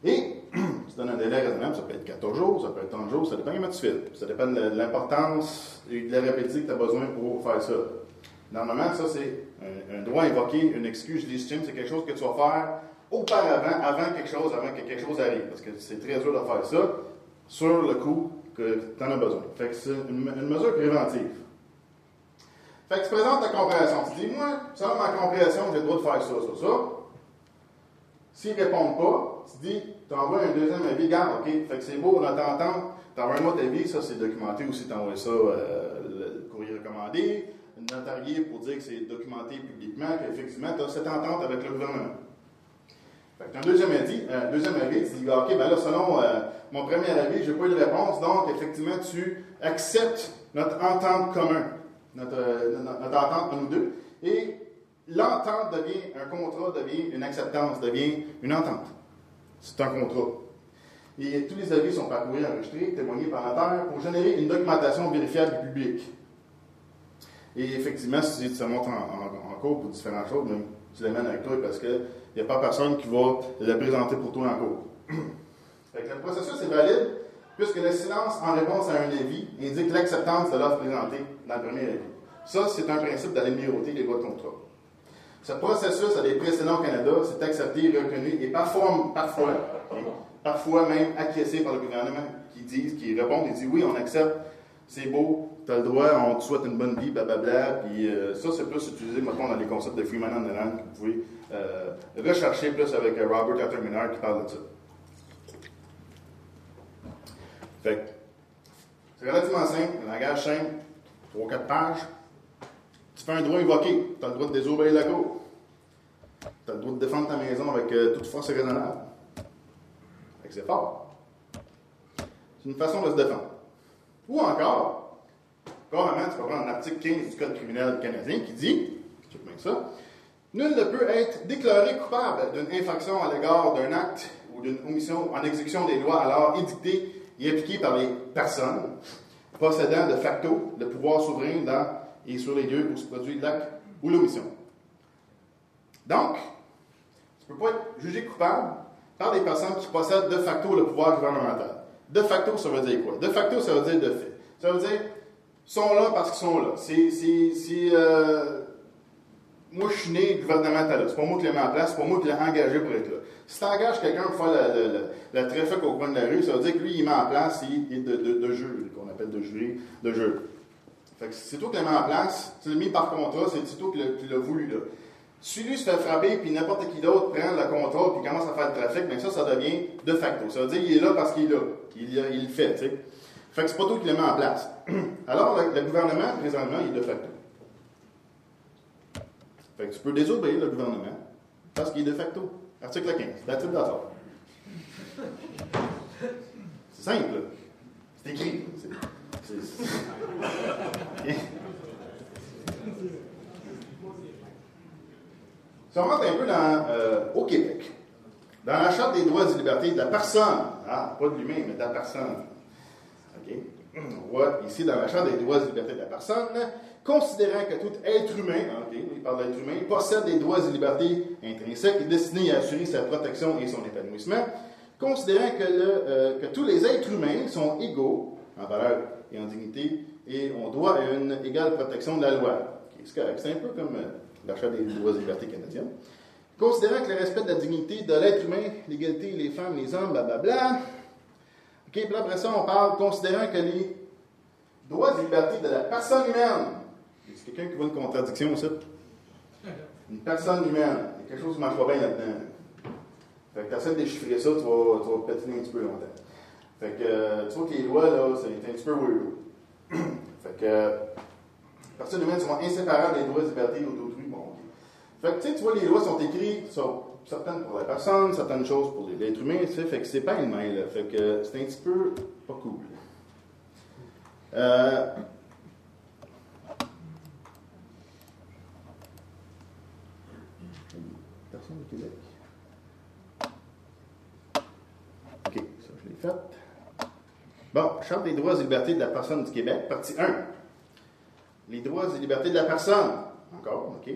Et (clears throat) donne un délai raisonnable, ça peut être 14 jours, ça peut être 30 jours, ça dépend comment tu fais. Ça dépend de l'importance et de la répétition que tu as besoin pour faire ça. Normalement, ça, c'est un, droit invoqué, une excuse légitime, c'est quelque chose que tu vas faire auparavant, avant quelque chose, avant que quelque chose arrive. Parce que c'est très dur de faire ça sur le coup que tu en as besoin. Fait que c'est une, mesure préventive. Fait que tu présentes ta compréhension. Tu dis, moi, selon ma compréhension, j'ai le droit de faire ça, ça, ça. S'ils ne répondent pas, tu dis, tu envoies un deuxième avis, garde, OK, fait que c'est beau, on t'entend, tu envoies un avis, ça c'est documenté aussi, tu envoies ça, euh, le courrier recommandé, notarié pour dire que c'est documenté publiquement, qu'effectivement, tu as cette entente avec le gouvernement. Fait que tu as un deuxième avis, un deuxième avis, tu dis, OK, ben là, selon euh, mon premier avis, je n'ai pas eu de réponse, donc effectivement, tu acceptes notre entente commune, notre, euh, notre entente entre nous deux, et l'entente devient, un contrat devient une acceptance, devient une entente. C'est un contrat. Et tous les avis sont parcourus, enregistrés, témoignés par notaire pour générer une documentation vérifiable du public. Et effectivement, si tu te montres en, cours pour différentes choses, tu les mènes avec toi parce qu'il n'y a pas personne qui va la présenter pour toi en cours. (clears throat) le processus est valide puisque le silence en réponse à un avis indique l'acceptance de l'offre présentée dans le premier avis. Ça, c'est un principe de la numéroté des lois de contrat. Ce processus a des précédents au Canada, c'est accepté, reconnu et parfois, parfois, parfois même acquiescé par le gouvernement qui disent, qui répondent et disent oui, on accepte, c'est beau, tu as le droit, on te souhaite une bonne vie, blablabla. Puis euh, ça, c'est plus utilisé maintenant dans les concepts de Freeman and Land que vous pouvez euh, rechercher plus avec euh, Robert Atterminard qui parle de ça. Fait c'est relativement simple, un langage simple, 3-4 pages. Tu fais un droit invoqué, tu as le droit de désobéir la cour. Tu as le droit de défendre ta maison avec toute force raisonnable. Fait que c'est fort. C'est une façon de se défendre. Ou encore, carrément, tu peux prendre l'article 15 du Code criminel canadien qui dit, je bien ça, Nul ne peut être déclaré coupable d'une infraction à l'égard d'un acte ou d'une omission en exécution des lois alors édictées et appliquées par les personnes possédant de facto le pouvoir souverain dans et sur les lieux où se produit l'acte ou l'omission. Donc, tu ne peux pas être jugé coupable par des personnes qui possèdent de facto le pouvoir gouvernemental. de facto, ça veut dire quoi? De facto, ça veut dire de fait. Ça veut dire, sont là parce qu'ils sont là. C'est, euh, moi, je suis né gouvernemental. C'est pas moi qui l'ai mis en place, c'est pas moi qui l'ai engagé pour être là. Si tu engages quelqu'un pour faire la, la, au coin de la rue, ça veut dire que lui, il met en place il est de, de, jeu, qu'on appelle de jury, de jeu. Fait que c'est toi qui l'as mis en place, tu l'as mis par contrat, c'est toi qui l'as voulu là. Si lui se fait frapper, puis n'importe qui d'autre prend le contrôle, puis commence à faire le trafic, bien ça, ça devient de facto. Ça veut dire qu'il est là parce qu'il est là. Il, il le fait, tu sais. Fait que c'est pas toi qui le met en place. (clears throat) Alors, le, gouvernement, présentement, il est de facto. Fait que tu peux désobéir le gouvernement parce qu'il est de facto. Article 15. That's it, that's C'est simple. C'est écrit. Si on rentre un peu dans, euh, au Québec, dans la Charte des droits et libertés de la personne, ah, pas de l'humain, mais de la personne, On voit ici dans la des droits et libertés de la personne, considérant que tout être humain, OK, il parle d'être humain, possède des droits et libertés intrinsèques destinés à assurer sa protection et son épanouissement, considérant euh, que tous les êtres humains sont égaux en valeur et en dignité et ont droit à une égale protection de la loi. C'est un peu comme euh, l'achat des droits et libertés canadiennes. Considérant que le respect de la dignité de l'être humain, l'égalité, les femmes, les hommes, blablabla. OK, puis après ça, on parle, considérant que les droits et libertés de la personne humaine. Est-ce quelqu'un qui voit une contradiction aussi? Une personne humaine. Il y a quelque chose qui ne marche pas bien là-dedans. Fait que tu essaies de déchiffrer ça, tu vas, tu vas pétiner un petit peu longtemps. Fait que, euh, tu vois que les lois, là, c'est un petit peu weird. (clears throat) fait que, les personnes humaines sont inséparables des droits et libertés d'autrui. Bon, Fait que, tu vois, les lois sont écrites, sont certaines pour la personne, certaines choses pour l'être humain, tu sais, fait que c'est pas une main, là. Fait que c'est un petit peu pas cool. Euh, personne au Québec? OK, ça, je l'ai fait. Bon, Charte des droits et libertés de la personne du Québec, partie 1. Les droits et libertés de la personne. Encore, OK.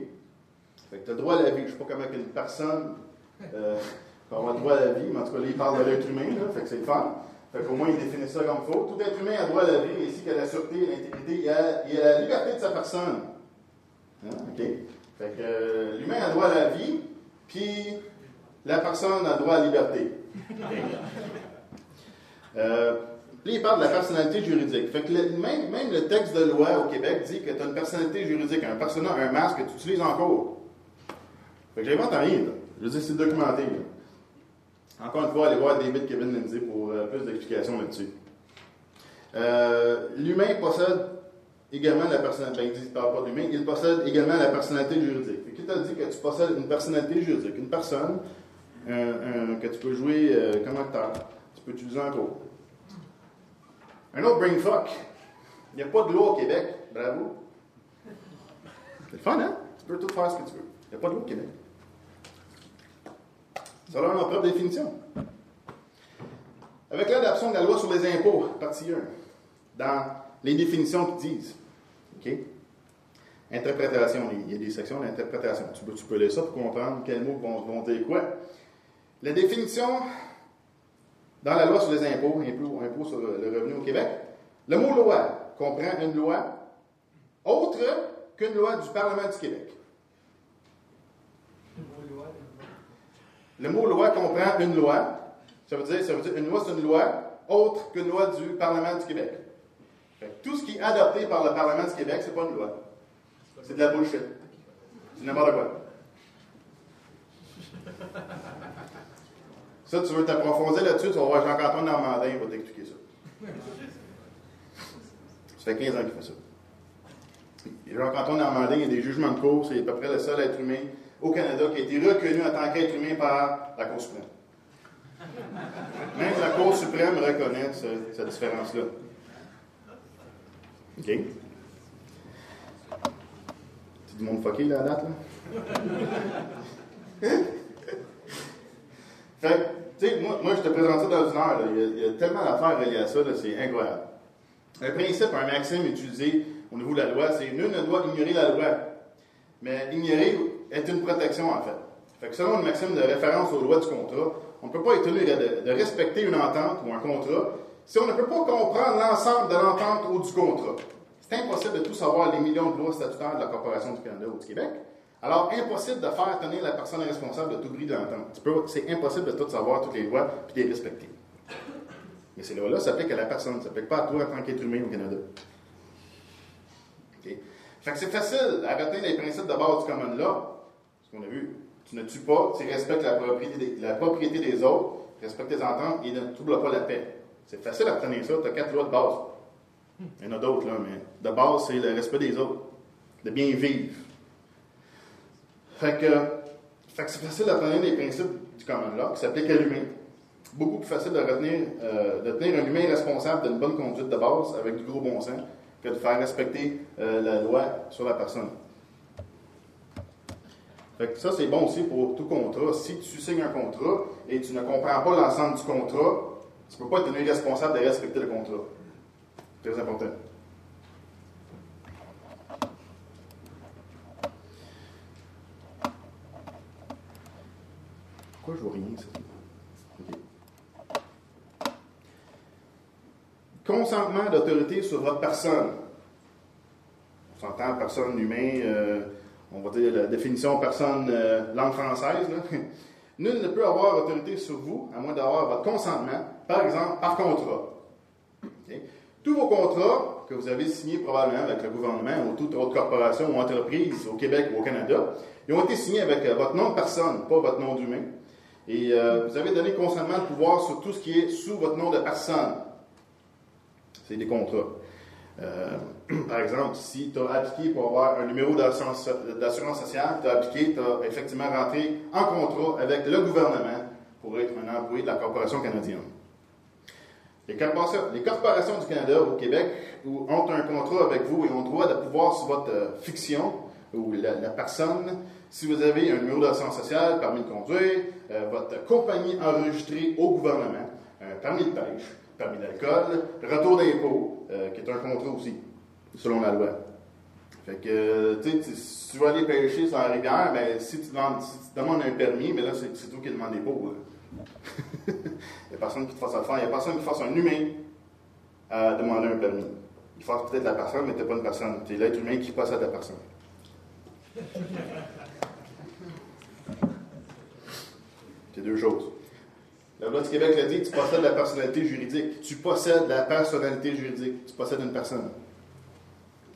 Fait que tu as droit à la vie. Je ne sais pas comment une personne euh, droit à la vie, mais en tout cas, là, il parle de l'être humain, là, fait que c'est le fun. Fait qu'au moins, il définit ça comme il faut. Tout être humain a droit à la vie, ainsi qu'à la sûreté, à l'intégrité et à, la liberté de sa personne. Hein? OK? Fait que euh, l'humain a droit à la vie, puis la personne a droit à la liberté. (laughs) Euh, puis il parle de la personnalité juridique. Fait que même, même, le texte de loi au Québec dit que tu as une personnalité juridique, un personnage, un masque que tu utilises encore. Fait que j'invente rien, là. Je veux dire, c'est documenté. Encore une fois, allez voir David Kevin Lindsay pour euh, plus d'explications là-dessus. Euh, l'humain possède également la personnalité. Ben, il dit parle pas d'humain, il possède également la personnalité juridique. Qui t'a dit que tu possèdes une personnalité juridique, une personne que tu peux jouer euh, comme acteur, tu peux utiliser en cours. Un autre brain fuck. Il n'y a pas de loi au Québec. Bravo. C'est le fun, hein? Tu peux tout faire ce que tu veux. Il n'y a pas de loi au Québec. Ça a leur propre définition. Avec l'adoption de la loi sur les impôts, partie 1, dans les définitions qui disent, OK? Interprétation, il y a des sections d'interprétation. Tu peux, tu peux lire ça pour comprendre quels mots vont, vont dire quoi. La définition dans la loi sur les impôts, impôts, impôts sur le revenu au Québec, le mot loi comprend une loi autre qu'une loi du Parlement du Québec. Le mot loi comprend une loi. Ça veut dire, ça veut dire une loi, c'est une loi autre qu'une loi du Parlement du Québec. tout ce qui est adopté par le Parlement du Québec, c'est pas une loi. C'est de la bullshit. C'est n'importe quoi. Ça, tu veux t'approfondir là-dessus, tu vas voir Jean-Antoine Normandin, il va t'expliquer ça. Ça fait 15 ans qu'il fait ça. Jean-Antoine Normandin, il y a des jugements de cour, c'est à peu près le seul être humain au Canada qui a été reconnu en tant qu'être humain par la Cour suprême. Même la Cour suprême reconnaît cette différence-là. OK? C'est du monde fucké, la date, là? fait tu sais, moi, je te présente ça dans une heure. Il, y a, tellement d'affaires reliées à ça, c'est incroyable. Un principe, un maxime utilisé au niveau de la loi, c'est nul ne doit ignorer la loi. Mais ignorer est une protection, en fait. Fait que selon le maxime de référence aux lois du contrat, on ne peut pas être tenu de, respecter une entente ou un contrat si on ne peut pas comprendre l'ensemble de l'entente ou du contrat, c'est impossible de tout savoir les millions de lois statutaires de la Corporation du Canada ou du Québec. Alors, impossible de faire tenir la personne responsable de tout bris de l'entente. C'est impossible de tout savoir, toutes les lois, puis de les respecter. Mais ces lois-là s'appliquent à la personne, ne s'appliquent pas à toi en tant qu'être humain au Canada. Fait que c'est facile à retenir les principes de base du common law. Qu'on a vu, tu ne tues pas, tu respectes la propriété des, autres, respectes tes ententes et ne troubles pas la paix. C'est facile à retenir ça, tu as quatre lois de base. Il y en a d'autres, là, mais de base, c'est le respect des autres, de bien vivre. Fait que, fait que c'est facile à retenir les principes du common law qui s'appliquent à l'humain. Beaucoup plus facile de retenir, euh, de tenir un humain responsable d'une bonne conduite de base avec du gros bon sens que de faire respecter euh, la loi sur la personne. Ça, c'est bon aussi pour tout contrat. Si tu signes un contrat et tu ne comprends pas l'ensemble du contrat, tu ne peux pas être responsable de respecter le contrat. Très important. Pourquoi je vois rien, ça? Consentement d'autorité sur votre personne. On s'entend personne humain, euh, on va dire la définition personne euh, langue française. (laughs) Nul ne peut avoir autorité sur vous à moins d'avoir votre consentement, par exemple par contrat. Tous vos contrats que vous avez signés probablement avec le gouvernement ou toute autre corporation ou entreprise au Québec ou au Canada, ils ont été signés avec euh, votre nom de personne, pas votre nom d'humain. Et vous avez donné consentement de pouvoir sur tout ce qui est sous votre nom de personne. C'est des contrats. Euh, (clears throat) par exemple, si tu as appliqué pour avoir un numéro d'assurance sociale, tu as appliqué, tu as effectivement rentré en contrat avec le gouvernement pour être un employé de la Corporation canadienne. Les corporations, les corporations du Canada au Québec ont un contrat avec vous et ont le droit de pouvoir sur votre euh, fiction ou la, personne, si vous avez un numéro d'assurance sociale, permis de conduire, euh, votre compagnie enregistrée au gouvernement, un permis de pêche, permis d'alcool, retour d'impôt, euh, qui est un contrat aussi, selon la loi. Fait que, tu sais, si tu veux aller pêcher sur la rivière, ben, si tu demandes, un permis, mais là, c'est toi qui demandes des pots. (laughs) il n'y a personne qui te fasse ça faire. Il n'y a personne qui fasse un humain à demander un permis. Il fasse peut-être la personne, mais tu n'es pas une personne. Tu es l'être humain qui possède la personne. (laughs) C'est deux choses. La loi du Québec l'a dit, tu possèdes la personnalité juridique. Tu possèdes la personnalité juridique. Tu possèdes une personne.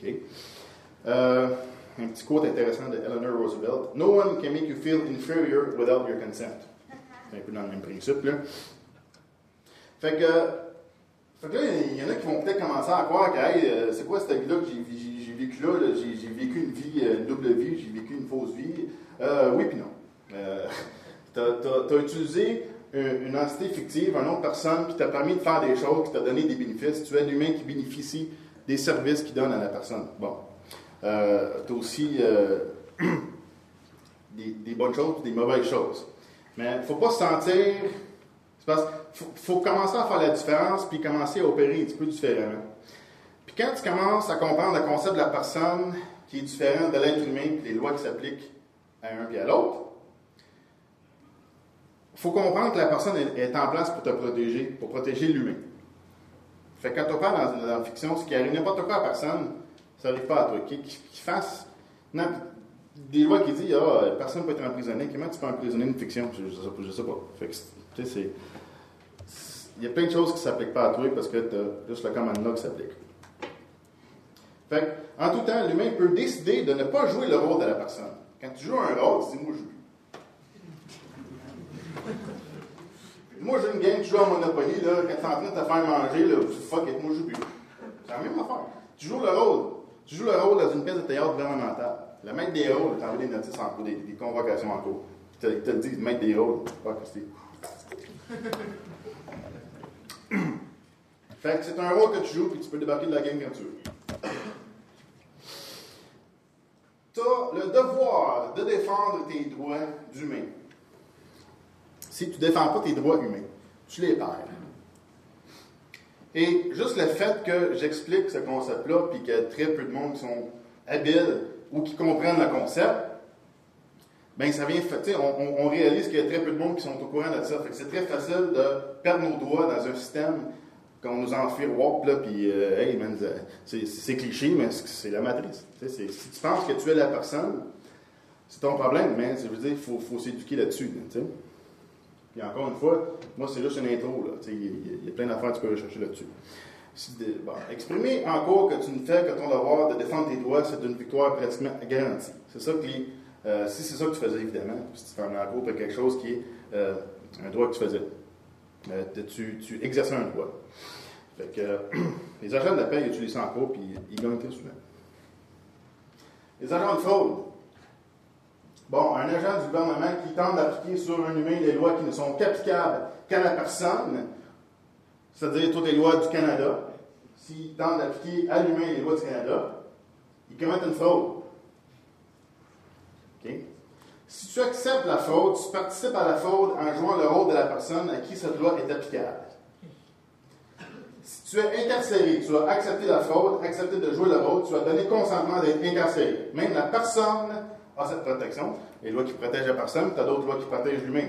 OK? Euh, un petit quote intéressant de Eleanor Roosevelt. No one can make you feel inferior without your consent. C'est un peu dans le même principe, là. Fait que, fait que là, il y en a qui vont peut-être commencer à croire que, hey, euh, c'est quoi cette vie-là que j'ai vécu là? J'ai vécu une vie, euh, une double vie, j'ai vécu une fausse vie. Euh, oui, puis non. Euh, tu as, as, utilisé une, entité fictive, un autre personne qui t'a permis de faire des choses, qui t'a donné des bénéfices. Tu es l'humain qui bénéficie des services qu'il donne à la personne. Bon. Euh, tu as aussi euh, (clears throat) des, bonnes choses et des mauvaises choses. Mais il ne faut pas se sentir. parce qu'il faut, commencer à faire la différence puis commencer à opérer un petit peu différemment. Puis quand tu commences à comprendre le concept de la personne qui est différent de l'être humain les lois qui s'appliquent à un et à l'autre, il faut comprendre que la personne est en place pour te protéger, pour protéger l'humain. Fait que quand tu opères dans, dans, la fiction, ce qui arrive n'importe quoi à personne, ça n'arrive pas à toi. Qu'il fasse? Non, des lois qui disent ah, personne ne peut être emprisonné. Comment tu peux emprisonner une fiction? Je ne sais, pas. Fait que, tu sais, c'est. Il y a plein de choses qui ne s'appliquent pas à toi parce que tu as juste le command là qui s'applique. Fait en tout temps, l'humain peut décider de ne pas jouer le rôle de la personne. Quand tu joues un rôle, dis moi je joue Moi, j'ai une game qui joue à Monopoly, là, quand tu es en train de te faire manger, là, fuck it, moi, je joue plus. C'est la même affaire. Tu joues le rôle. Tu joues le rôle dans une pièce de théâtre gouvernementale. Le maître des rôles t'envoie des notices en cours, des, convocations en cours. Il te, te dit, maître des rôles. Fuck, c'est. (coughs) fait que c'est un rôle que tu joues, puis tu peux débarquer de la game quand tu veux. Tu as le devoir de défendre tes droits d'humain si tu ne défends pas tes droits humains. Tu les perds. Et juste le fait que j'explique ce concept-là, puis qu'il y a très peu de monde qui sont habiles ou qui comprennent le concept, bien, ça vient, on, on, réalise qu'il y a très peu de monde qui sont au courant de ça. c'est très facile de perdre nos droits dans un système qu'on nous enfuit WAP, là, puis, euh, hey, man, c'est cliché, mais c'est la matrice. Si tu penses que tu es la personne, c'est ton problème, mais je veux dire, il faut, s'éduquer là-dessus. Là, puis encore une fois, moi, c'est juste une intro. Il y, a plein d'affaires que tu peux rechercher là-dessus. exprimer en cours que tu ne fais que ton devoir de défendre tes droits, c'est une victoire pratiquement garantie. C'est ça que euh, si c'est ça que tu faisais, évidemment, si tu fais en cours pour quelque chose qui est euh, un droit que tu faisais, euh, tu, tu exerçais un droit. Fait que, (clears throat) les agents de la paix, ils utilisent ça en cours, puis ils gagnent très souvent. Les agents de fraude. Bon, un agent du gouvernement qui tente d'appliquer sur un humain les lois qui ne sont qu'applicables qu'à la personne, c'est-à-dire toutes les lois du Canada, s'il tente d'appliquer à l'humain les lois du Canada, il commet une fraude. OK? Si tu acceptes la fraude, tu participes à la fraude en jouant le rôle de la personne à qui cette loi est applicable. Si tu es incarcéré, tu as accepté la fraude, accepté de jouer le rôle, tu as donné consentement d'être incarcéré. Même la personne a cette protection. Les lois qui protègent la personne, tu as d'autres lois qui protègent l'humain.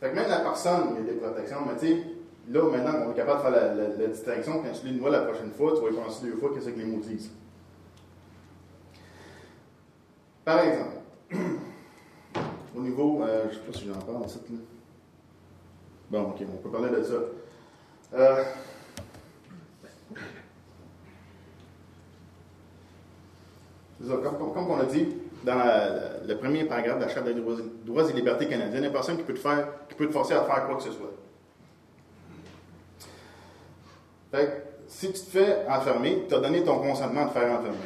Fait que même la personne, il y a des protections, mais tu sais, là, maintenant, on est capable de faire la, distinction. Quand tu lis une loi la prochaine fois, tu vas y penser deux fois qu'est-ce que les mots disent? Par exemple, (clears throat) au niveau, euh, je ne sais pas si j'en parle en cette là. Bon, ok, on peut parler de ça. Euh, comme, on a dit dans le premier paragraphe de la Charte des droits, et libertés canadiennes, il n'y a personne qui peut, te faire, qui peut te forcer à faire quoi que ce soit. Fait si tu te fais enfermer, tu as donné ton consentement de faire enfermer.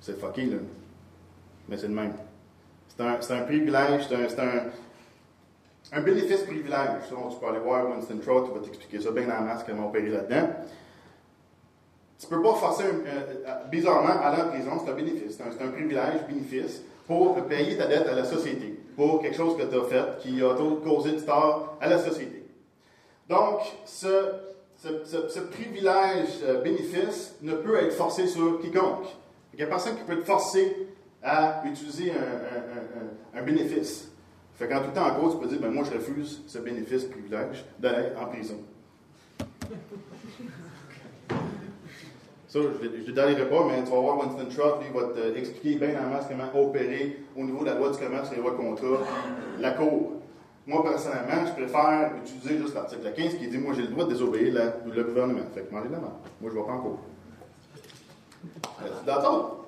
C'est fucké, là. Mais c'est le même. C'est un, privilège, c'est un, un, bénéfice privilège. tu peux aller voir Winston Trout, tu va t'expliquer ça bien en masse comment opérer là-dedans. Tu ne peux pas forcer, euh, bizarrement, aller en prison, c'est un bénéfice. C'est un, privilège, bénéfice, pour payer ta dette à la société, pour quelque chose que tu as fait qui a causé du tort à la société. Donc, ce, privilège, euh, bénéfice, ne peut être forcé sur quiconque. Il n'y a personne qui peut te forcer à utiliser un, bénéfice. Fait qu'en tout temps, en gros, tu peux dire, ben, moi, je refuse ce bénéfice, privilège d'aller en prison. Ça, je ne détaillerai pas, mais tu vas voir Winston Trout, lui, va t'expliquer bien en masse comment opérer au niveau de la loi du commerce, les lois de contrat, la Cour. Moi, personnellement, je préfère utiliser juste l'article 15 qui dit Moi, j'ai le droit de désobéir le gouvernement. Fait que mangez la main. Moi, je ne vais pas en cours. D'accord?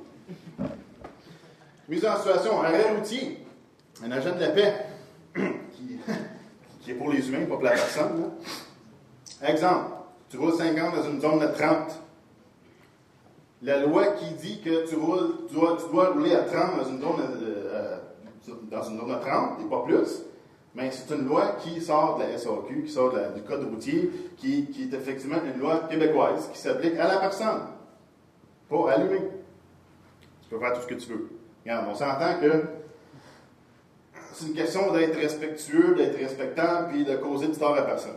Mise en situation, un arrêt routier, un agent de la paix, (clears throat) qui, est pour les humains, pas pour la personne. Exemple, tu roules 50 dans une zone de 30. La loi qui dit que tu, roules, tu, dois, rouler à 30 dans une zone, euh, dans une zone de 30 et pas plus, mais c'est une loi qui sort de la SAQ, qui sort du Code routier, qui, qui, est effectivement une loi québécoise qui s'applique à la personne, pas à l'humain. Tu peux faire tout ce que tu veux. On s'entend que c'est une question d'être respectueux, d'être respectable, puis de causer du tort à personne.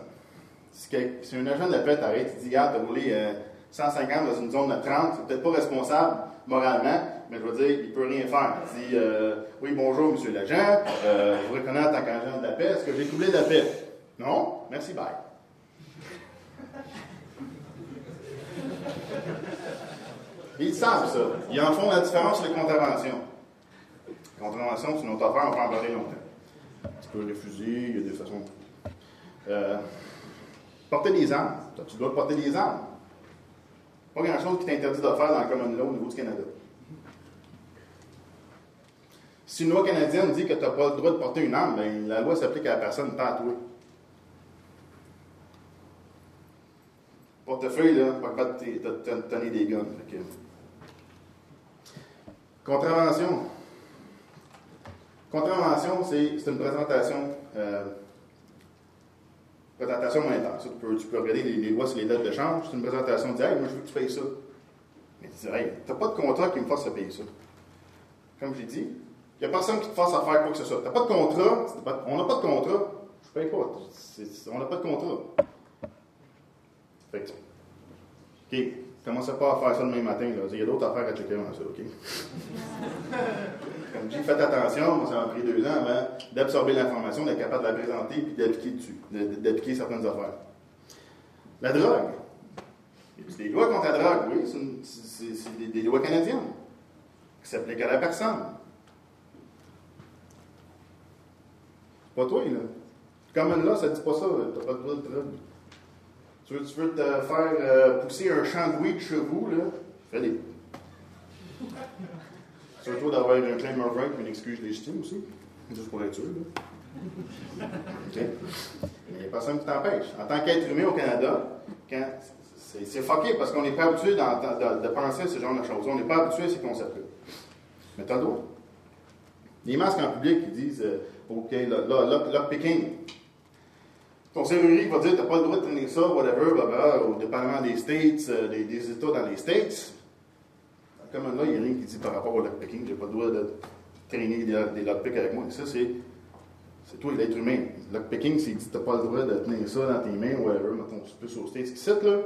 Si, un agent de la paix t'arrête, il dit, regarde, de rouler 150 euh, dans une zone de 30, c'est peut-être pas responsable moralement, mais je veux dire, il peut rien faire. Il dit, euh, oui, bonjour, monsieur l'agent, euh, je vous reconnais en tant qu'agent de la paix, est-ce que j'ai troublé la paix? Non? Merci, bye. Ils savent ça. Ils en font la différence les contraventions. Contravention, c'est une autre affaire, on peut en parler longtemps. Tu peux refuser, il y a des façons. Euh, porter des armes. Tu dois porter des armes. Pas grand-chose qui t'interdit de faire dans le common law au niveau du Canada. Si une loi canadienne dit que tu n'as pas le droit de porter une arme, ben, la loi s'applique à la personne, pas à toi. Portefeuille, là, pas de tenir des guns. Contravention. Contravention, c'est une présentation, euh, présentation monétaire. tu, peux, tu peux regarder les, lois sur les dettes de change. C'est une présentation de dire, moi, je veux que tu payes ça. Mais tu dis, hey, tu n'as pas de contrat qui me à payer ça. Comme j'ai dit, il n'y a personne qui te force à faire quoi que ce soit. Tu n'as pas de contrat, on n'a pas de contrat, je paye pas. on n'a pas de contrat. Fait que, OK, commencez pas à faire ça le même matin. Là. Il y a d'autres affaires à checker dans ça, OK? (laughs) Comme dit, faites attention, moi, ça m'a pris deux ans avant d'absorber l'information, d'être capable de la présenter puis d'appliquer dessus, d'appliquer certaines affaires. La drogue. C'est des lois contre la drogue, oui, c'est des, des, lois canadiennes qui s'appliquent à la personne. Pas toi, là. Comme là, ça dit pas ça, t'as pas de droit de drogue. Tu veux, tu veux te faire euh, pousser un champ de weed chez vous, là? Fais-les. Surtout d'avoir un claim of right une excuse légitime aussi. Juste pour être sûr. Là. OK? Il n'y a personne qui t'empêche. En tant qu'être humain au Canada, quand c'est fucké parce qu'on n'est pas habitué de, de, penser à ce genre de choses. On n'est pas habitué à ces concepts-là. Mais t'as le droit. Les masques en public, ils disent euh, OK, là, là, là, picking. Ton serrurier va dire tu n'as pas le droit de tenir ça, whatever, bah, au dépendamment des States, euh, des, États dans les States. Comme là, il n'y a rien qui dit par rapport au lockpicking, je n'ai pas le droit de traîner des, des lockpicks avec moi. Ça, c'est. C'est toi, l'être humain. Lockpicking, c'est dit tu n'as pas le droit de tenir ça dans tes mains, whatever, mettons, plus aux States. Ici, là,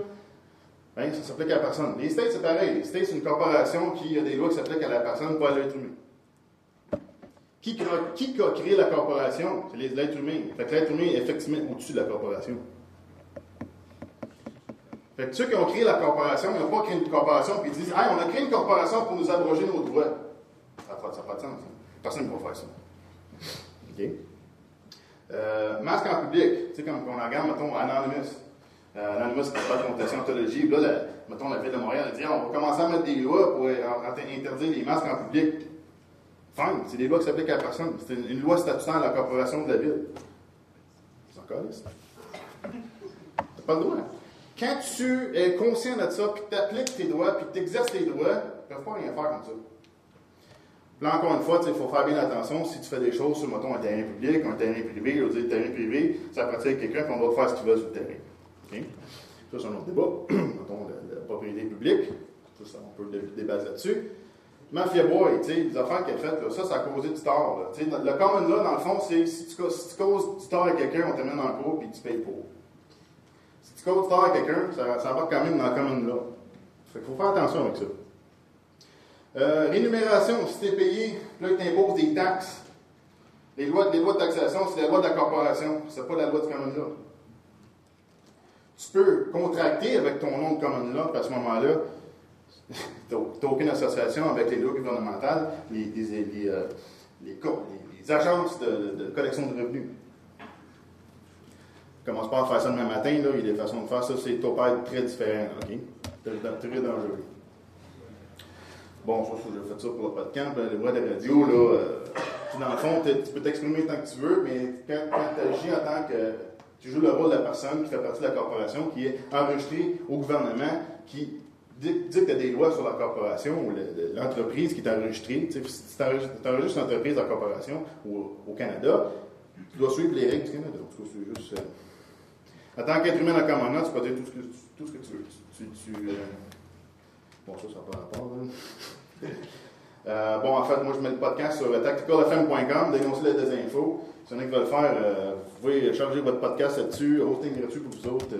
ben, ça s'applique à la personne. Les States, c'est pareil. Les States, c'est une corporation qui a des lois qui s'appliquent à la personne, pas à l'être humain. Qui, a créé la corporation? C'est l'être humain. Fait que l'être humain est effectivement au-dessus de la corporation. Fait que ceux qui ont créé la corporation, ils n'ont pas créé une corporation puis ils disent Hey, on a créé une corporation pour nous abroger nos droits. Ça n'a pas, de sens. Hein. Personne ne va faire ça. OK? Euh, masque en public. Tu sais, comme on regarde, mettons, Anonymous. Euh, Anonymous, c'est pas de connotation ontologie. Là, mettons, la ville de Montréal a dit On va commencer à mettre des lois pour interdire les masques en public. C'est des lois qui s'appliquent à la personne. C'est une, loi statutaire de la corporation de la ville. C'est encore ça. T'as pas le droit. Quand tu es conscient de ça, puis que tu appliques tes droits, puis que tu exerces tes droits, tu ne peux pas rien faire comme ça. Là, encore une fois, il faut faire bien attention si tu fais des choses sur, mettons, un terrain public, un terrain privé. Je dire, terrain privé, ça appartient à quelqu'un qu'on doit faire ce qu'il veut sur le terrain. Ça, c'est un autre débat. (clears throat) mettons, la, propriété publique. On peut débattre là-dessus. Mafia Boy, les affaires qu'elle a faites, ça, ça a causé du tort. Le common là, dans le fond, c'est si tu, si tu causes du tort à quelqu'un, on dans le cours puis tu payes pour tu à quelqu'un, ça, va quand même dans la commune là. Il faut faire attention avec ça. Euh, rémunération, si tu es payé, là, tu imposes des taxes. Les lois, les lois de taxation, c'est la loi de la corporation, c'est pas la loi de commune là. Tu peux contracter avec ton nom de commune là, puis à ce moment-là, tu n'as aucune association avec les lois gouvernementales, les, les, les, euh, les, les agences de, de collection de revenus commence pas à faire ça demain matin, il y a des façons de faire ça, c'est être très différent, OK? Très, dangereux. Bon, ça, j'ai fait ça pour le podcast, le voix de radio, là, euh, dans le fond, tu peux t'exprimer tant que tu veux, mais quand, tu agis en tant que. Tu joues le rôle de la personne qui fait partie de la corporation, qui est enregistrée au gouvernement, qui dit que tu as des lois sur la corporation ou l'entreprise qui est enregistrée. Si tu enregistres l'entreprise de la corporation au, Canada, tu dois suivre les règles du Canada. Euh, en tant qu'être humain dans commandement, tu peux dire tout ce que, tu veux. Euh... Bon, ça, ça n'a pas rapport. (laughs) Euh, bon, en fait, moi, je mets le podcast sur tacticalfm.com, dénoncer les désinfos. Si vous en qui veut le faire, vous pouvez charger votre podcast là-dessus, hosting gratuit pour vous autres.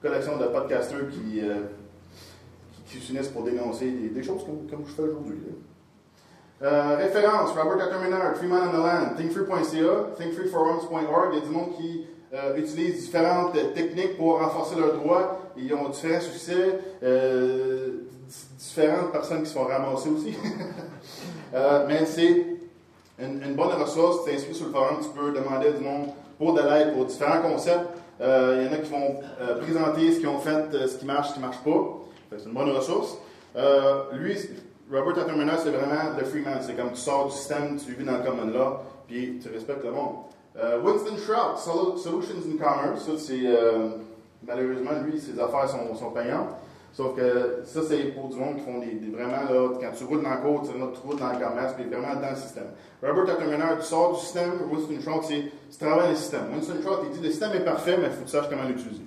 Collection de podcasters qui, qui, s'unissent pour dénoncer des, choses comme, comme, je fais aujourd'hui. Euh, référence, Robert Determinard, Free Man on the Land, thinkfree.ca, thinkfreeforums.org. Il y a du monde qui euh, utilisent différentes techniques pour renforcer leurs droits. Ils ont différents succès, euh, différentes personnes qui se font ramasser aussi. (laughs) euh, mais c'est une, bonne ressource. Tu t'inscris sur le forum, tu peux demander du monde pour de l'aide pour différents concepts. Euh, il y en a qui vont présenter ce qu'ils ont fait, ce qui marche, ce qui ne marche pas. C'est une bonne ressource. lui, Robert Atterminer, c'est vraiment le freeman. C'est comme tu sors du système, tu vis dans le common law, puis tu respectes le monde. Euh, Winston Shroud, Solutions in Commerce, ça c'est euh, malheureusement lui ses affaires sont, payantes. Sauf que ça c'est pour du monde qui font des, vraiment là, quand tu roules dans le côte, tu roules dans le commerce, puis vraiment dans le système. Robert Atterminer, tu sors du système, Winston Shroud, c'est tu travailles le système. Winston Shroud, il dit le système est parfait, mais il faut que tu saches comment l'utiliser.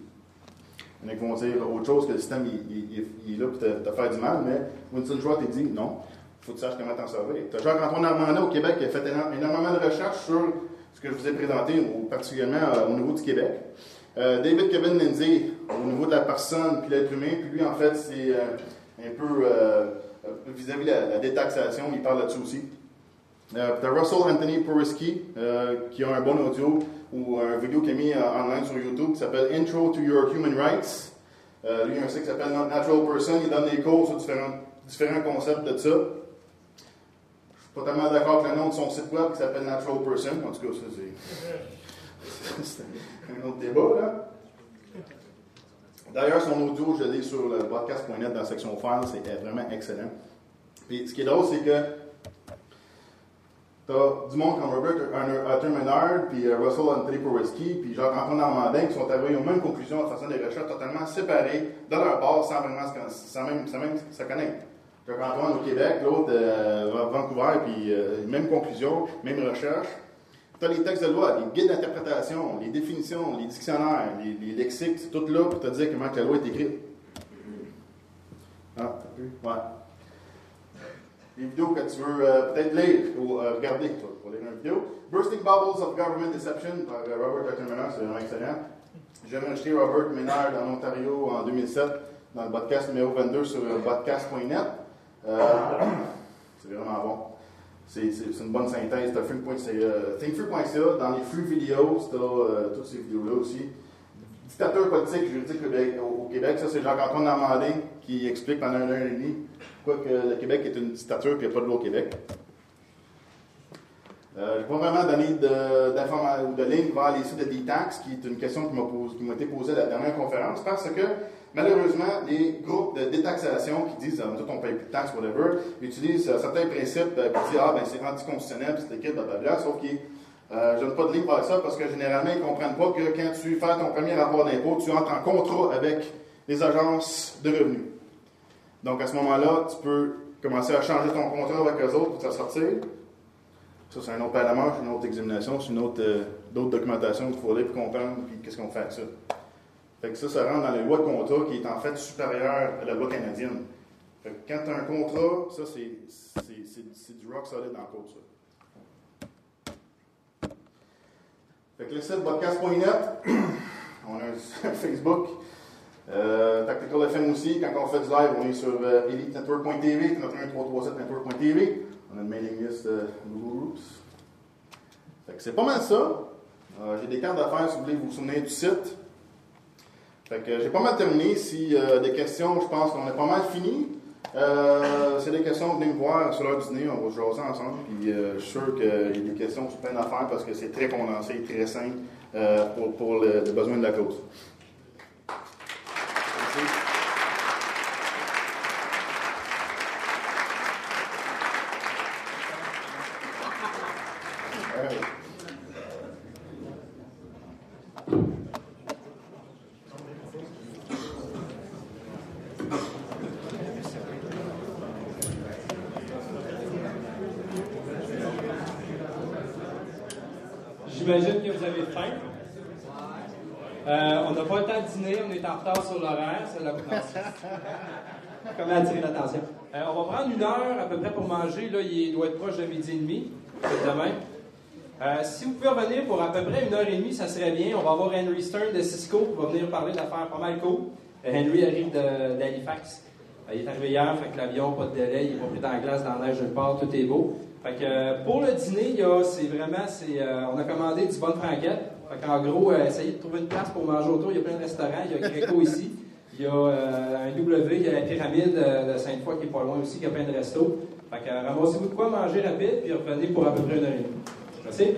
Il y en a qui vont dire autre chose que le système il, il, est là pour te, faire du mal, mais Winston Shroud, il dit non, il faut que tu saches comment t'en servir. Tu as Jacques-Antoine Armandin au Québec qui a fait énormément de recherches sur ce que je vous ai présenté, particulièrement euh, au niveau du Québec. Euh, David Kevin Lindsay, au niveau de la personne puis l'être humain, puis lui, en fait, c'est euh, un peu vis-à-vis de la, détaxation, il parle là-dessus aussi. Euh, Russell Anthony Poriski, euh, qui a un bon audio ou un vidéo qu'il a mis euh, en ligne sur YouTube qui s'appelle Intro to Your Human Rights. Euh, lui, il a un site qui s'appelle Natural Person. Il donne des cours sur différents, différents concepts de ça. Je suis pas tellement d'accord avec le nom de son site web qui s'appelle Natural Person. En tout cas, (laughs) c'est un autre débat, là. D'ailleurs, son audio, je l'ai sur le podcast.net dans la section Files, c'est vraiment excellent. Puis, ce qui est drôle, c'est que tu as du monde comme Robert Arthur Menard, puis euh, Russell Anthony puis Jacques-Antoine Normandin qui sont arrivés aux mêmes conclusions en faisant des recherches totalement séparées de leur part sans vraiment sans même, sans même se connaître. Jacques-Antoine au Québec, l'autre euh, à Vancouver, puis euh, même conclusion, même recherche. Tu as les textes de loi, les guides d'interprétation, les définitions, les dictionnaires, les, lexiques, c'est tout là pour te dire comment la loi est écrite. Ah, t'as pu? Ouais. Les vidéos que tu veux euh, peut-être lire ou euh, regarder toi, pour lire une vidéo. Bursting Bubbles of Government Deception par euh, Robert. Menard, c'est vraiment excellent. J'ai enregistré Robert Menard en Ontario en 2007 dans le podcast numéro 22 sur podcast.net. (coughs) c'est vraiment bon. C'est une bonne synthèse. Tu as thinkfree.ca. Dans les flux vidéo, tu as toutes ces vidéos-là aussi. Dictateur politique juridique au, Québec, ça c'est Jacques-Antoine Normandin qui explique pendant une heure et demie pourquoi que le Québec est une dictature et qu'il a pas de loi au Québec. Euh, je ne vais pas vraiment donner d'informations ou de, lignes vers les sites de D-Tax, qui est une question qui m'a été posée à la dernière conférence, parce que malheureusement, les groupes de détaxation qui disent euh, on ne paye plus de taxes, whatever, utilisent euh, certains principes euh, qui disent ah, ben c'est anticonstitutionnel, c'est équipe, blablabla, sauf qu'ils euh, je n'ai pas de ligne par ça parce que généralement, ils ne comprennent pas que quand tu fais ton premier rapport d'impôt, tu entres en contrat avec les agences de revenus. Donc, à ce moment-là, tu peux commencer à changer ton contrat avec eux autres pour te sortir. Ça, c'est un autre palamage, une autre examination, c'est une autre euh, d'autres documentations qu'il faut aller pour comprendre puis qu'est-ce qu'on fait avec ça. Fait que ça, ça rentre dans la loi de contrat qui est en fait supérieure à la loi canadienne. Fait que quand tu as un contrat, ça, c'est du rock solid dans le code, ça. Fait que le site podcast.net, (clears throat) on a un Facebook, euh, Tactical FM aussi. Quand on fait du live, on est sur euh, EliteNetwork.tv, 1337network.tv. On a une mailing list euh, Google Groups. Fait que c'est pas mal ça. Euh, j'ai des cartes d'affaires si vous voulez vous souvenir du site. Fait que j'ai pas mal terminé. Si des questions, je pense qu'on est pas mal fini. Euh, c'est des questions, venez me voir sur l'heure dîner, on va se jaser ensemble. Puis euh, je suis sûr qu'il y a des questions sur plein d'affaires parce que c'est très condensé, très simple euh, pour, pour le, le besoin de la cause. Merci. J'imagine que vous avez faim. Euh, on n'a pas le temps de dîner, on est en retard sur l'horaire. C'est la... (laughs) Comment attirer l'attention? Euh, on va prendre une heure à peu près pour manger. Là, il doit être proche de midi et demi. demain. Euh, si vous pouvez revenir pour à peu près une heure et demie, ça serait bien. On va avoir Henry Stern de Cisco qui va venir parler d'affaires pas mal cool. Euh, Henry arrive d'Halifax. Euh, il est arrivé hier, fait que l'avion, pas de délai, il est pas pris dans la glace, dans la neige, nulle part, tout est beau. Fait que pour le dîner, c'est vraiment, c'est, on a commandé du bonne franquette. Fait qu'en gros, essayez de trouver une place pour manger autour. Il y a plein de restaurants. Il y a Greco (laughs) ici. Il y a un W, il y a la pyramide de Sainte-Foy qui est pas loin aussi, qui a plein de restos. Fait que ramassez-vous de quoi manger rapide, puis revenez pour à peu près une heure et demie. Merci.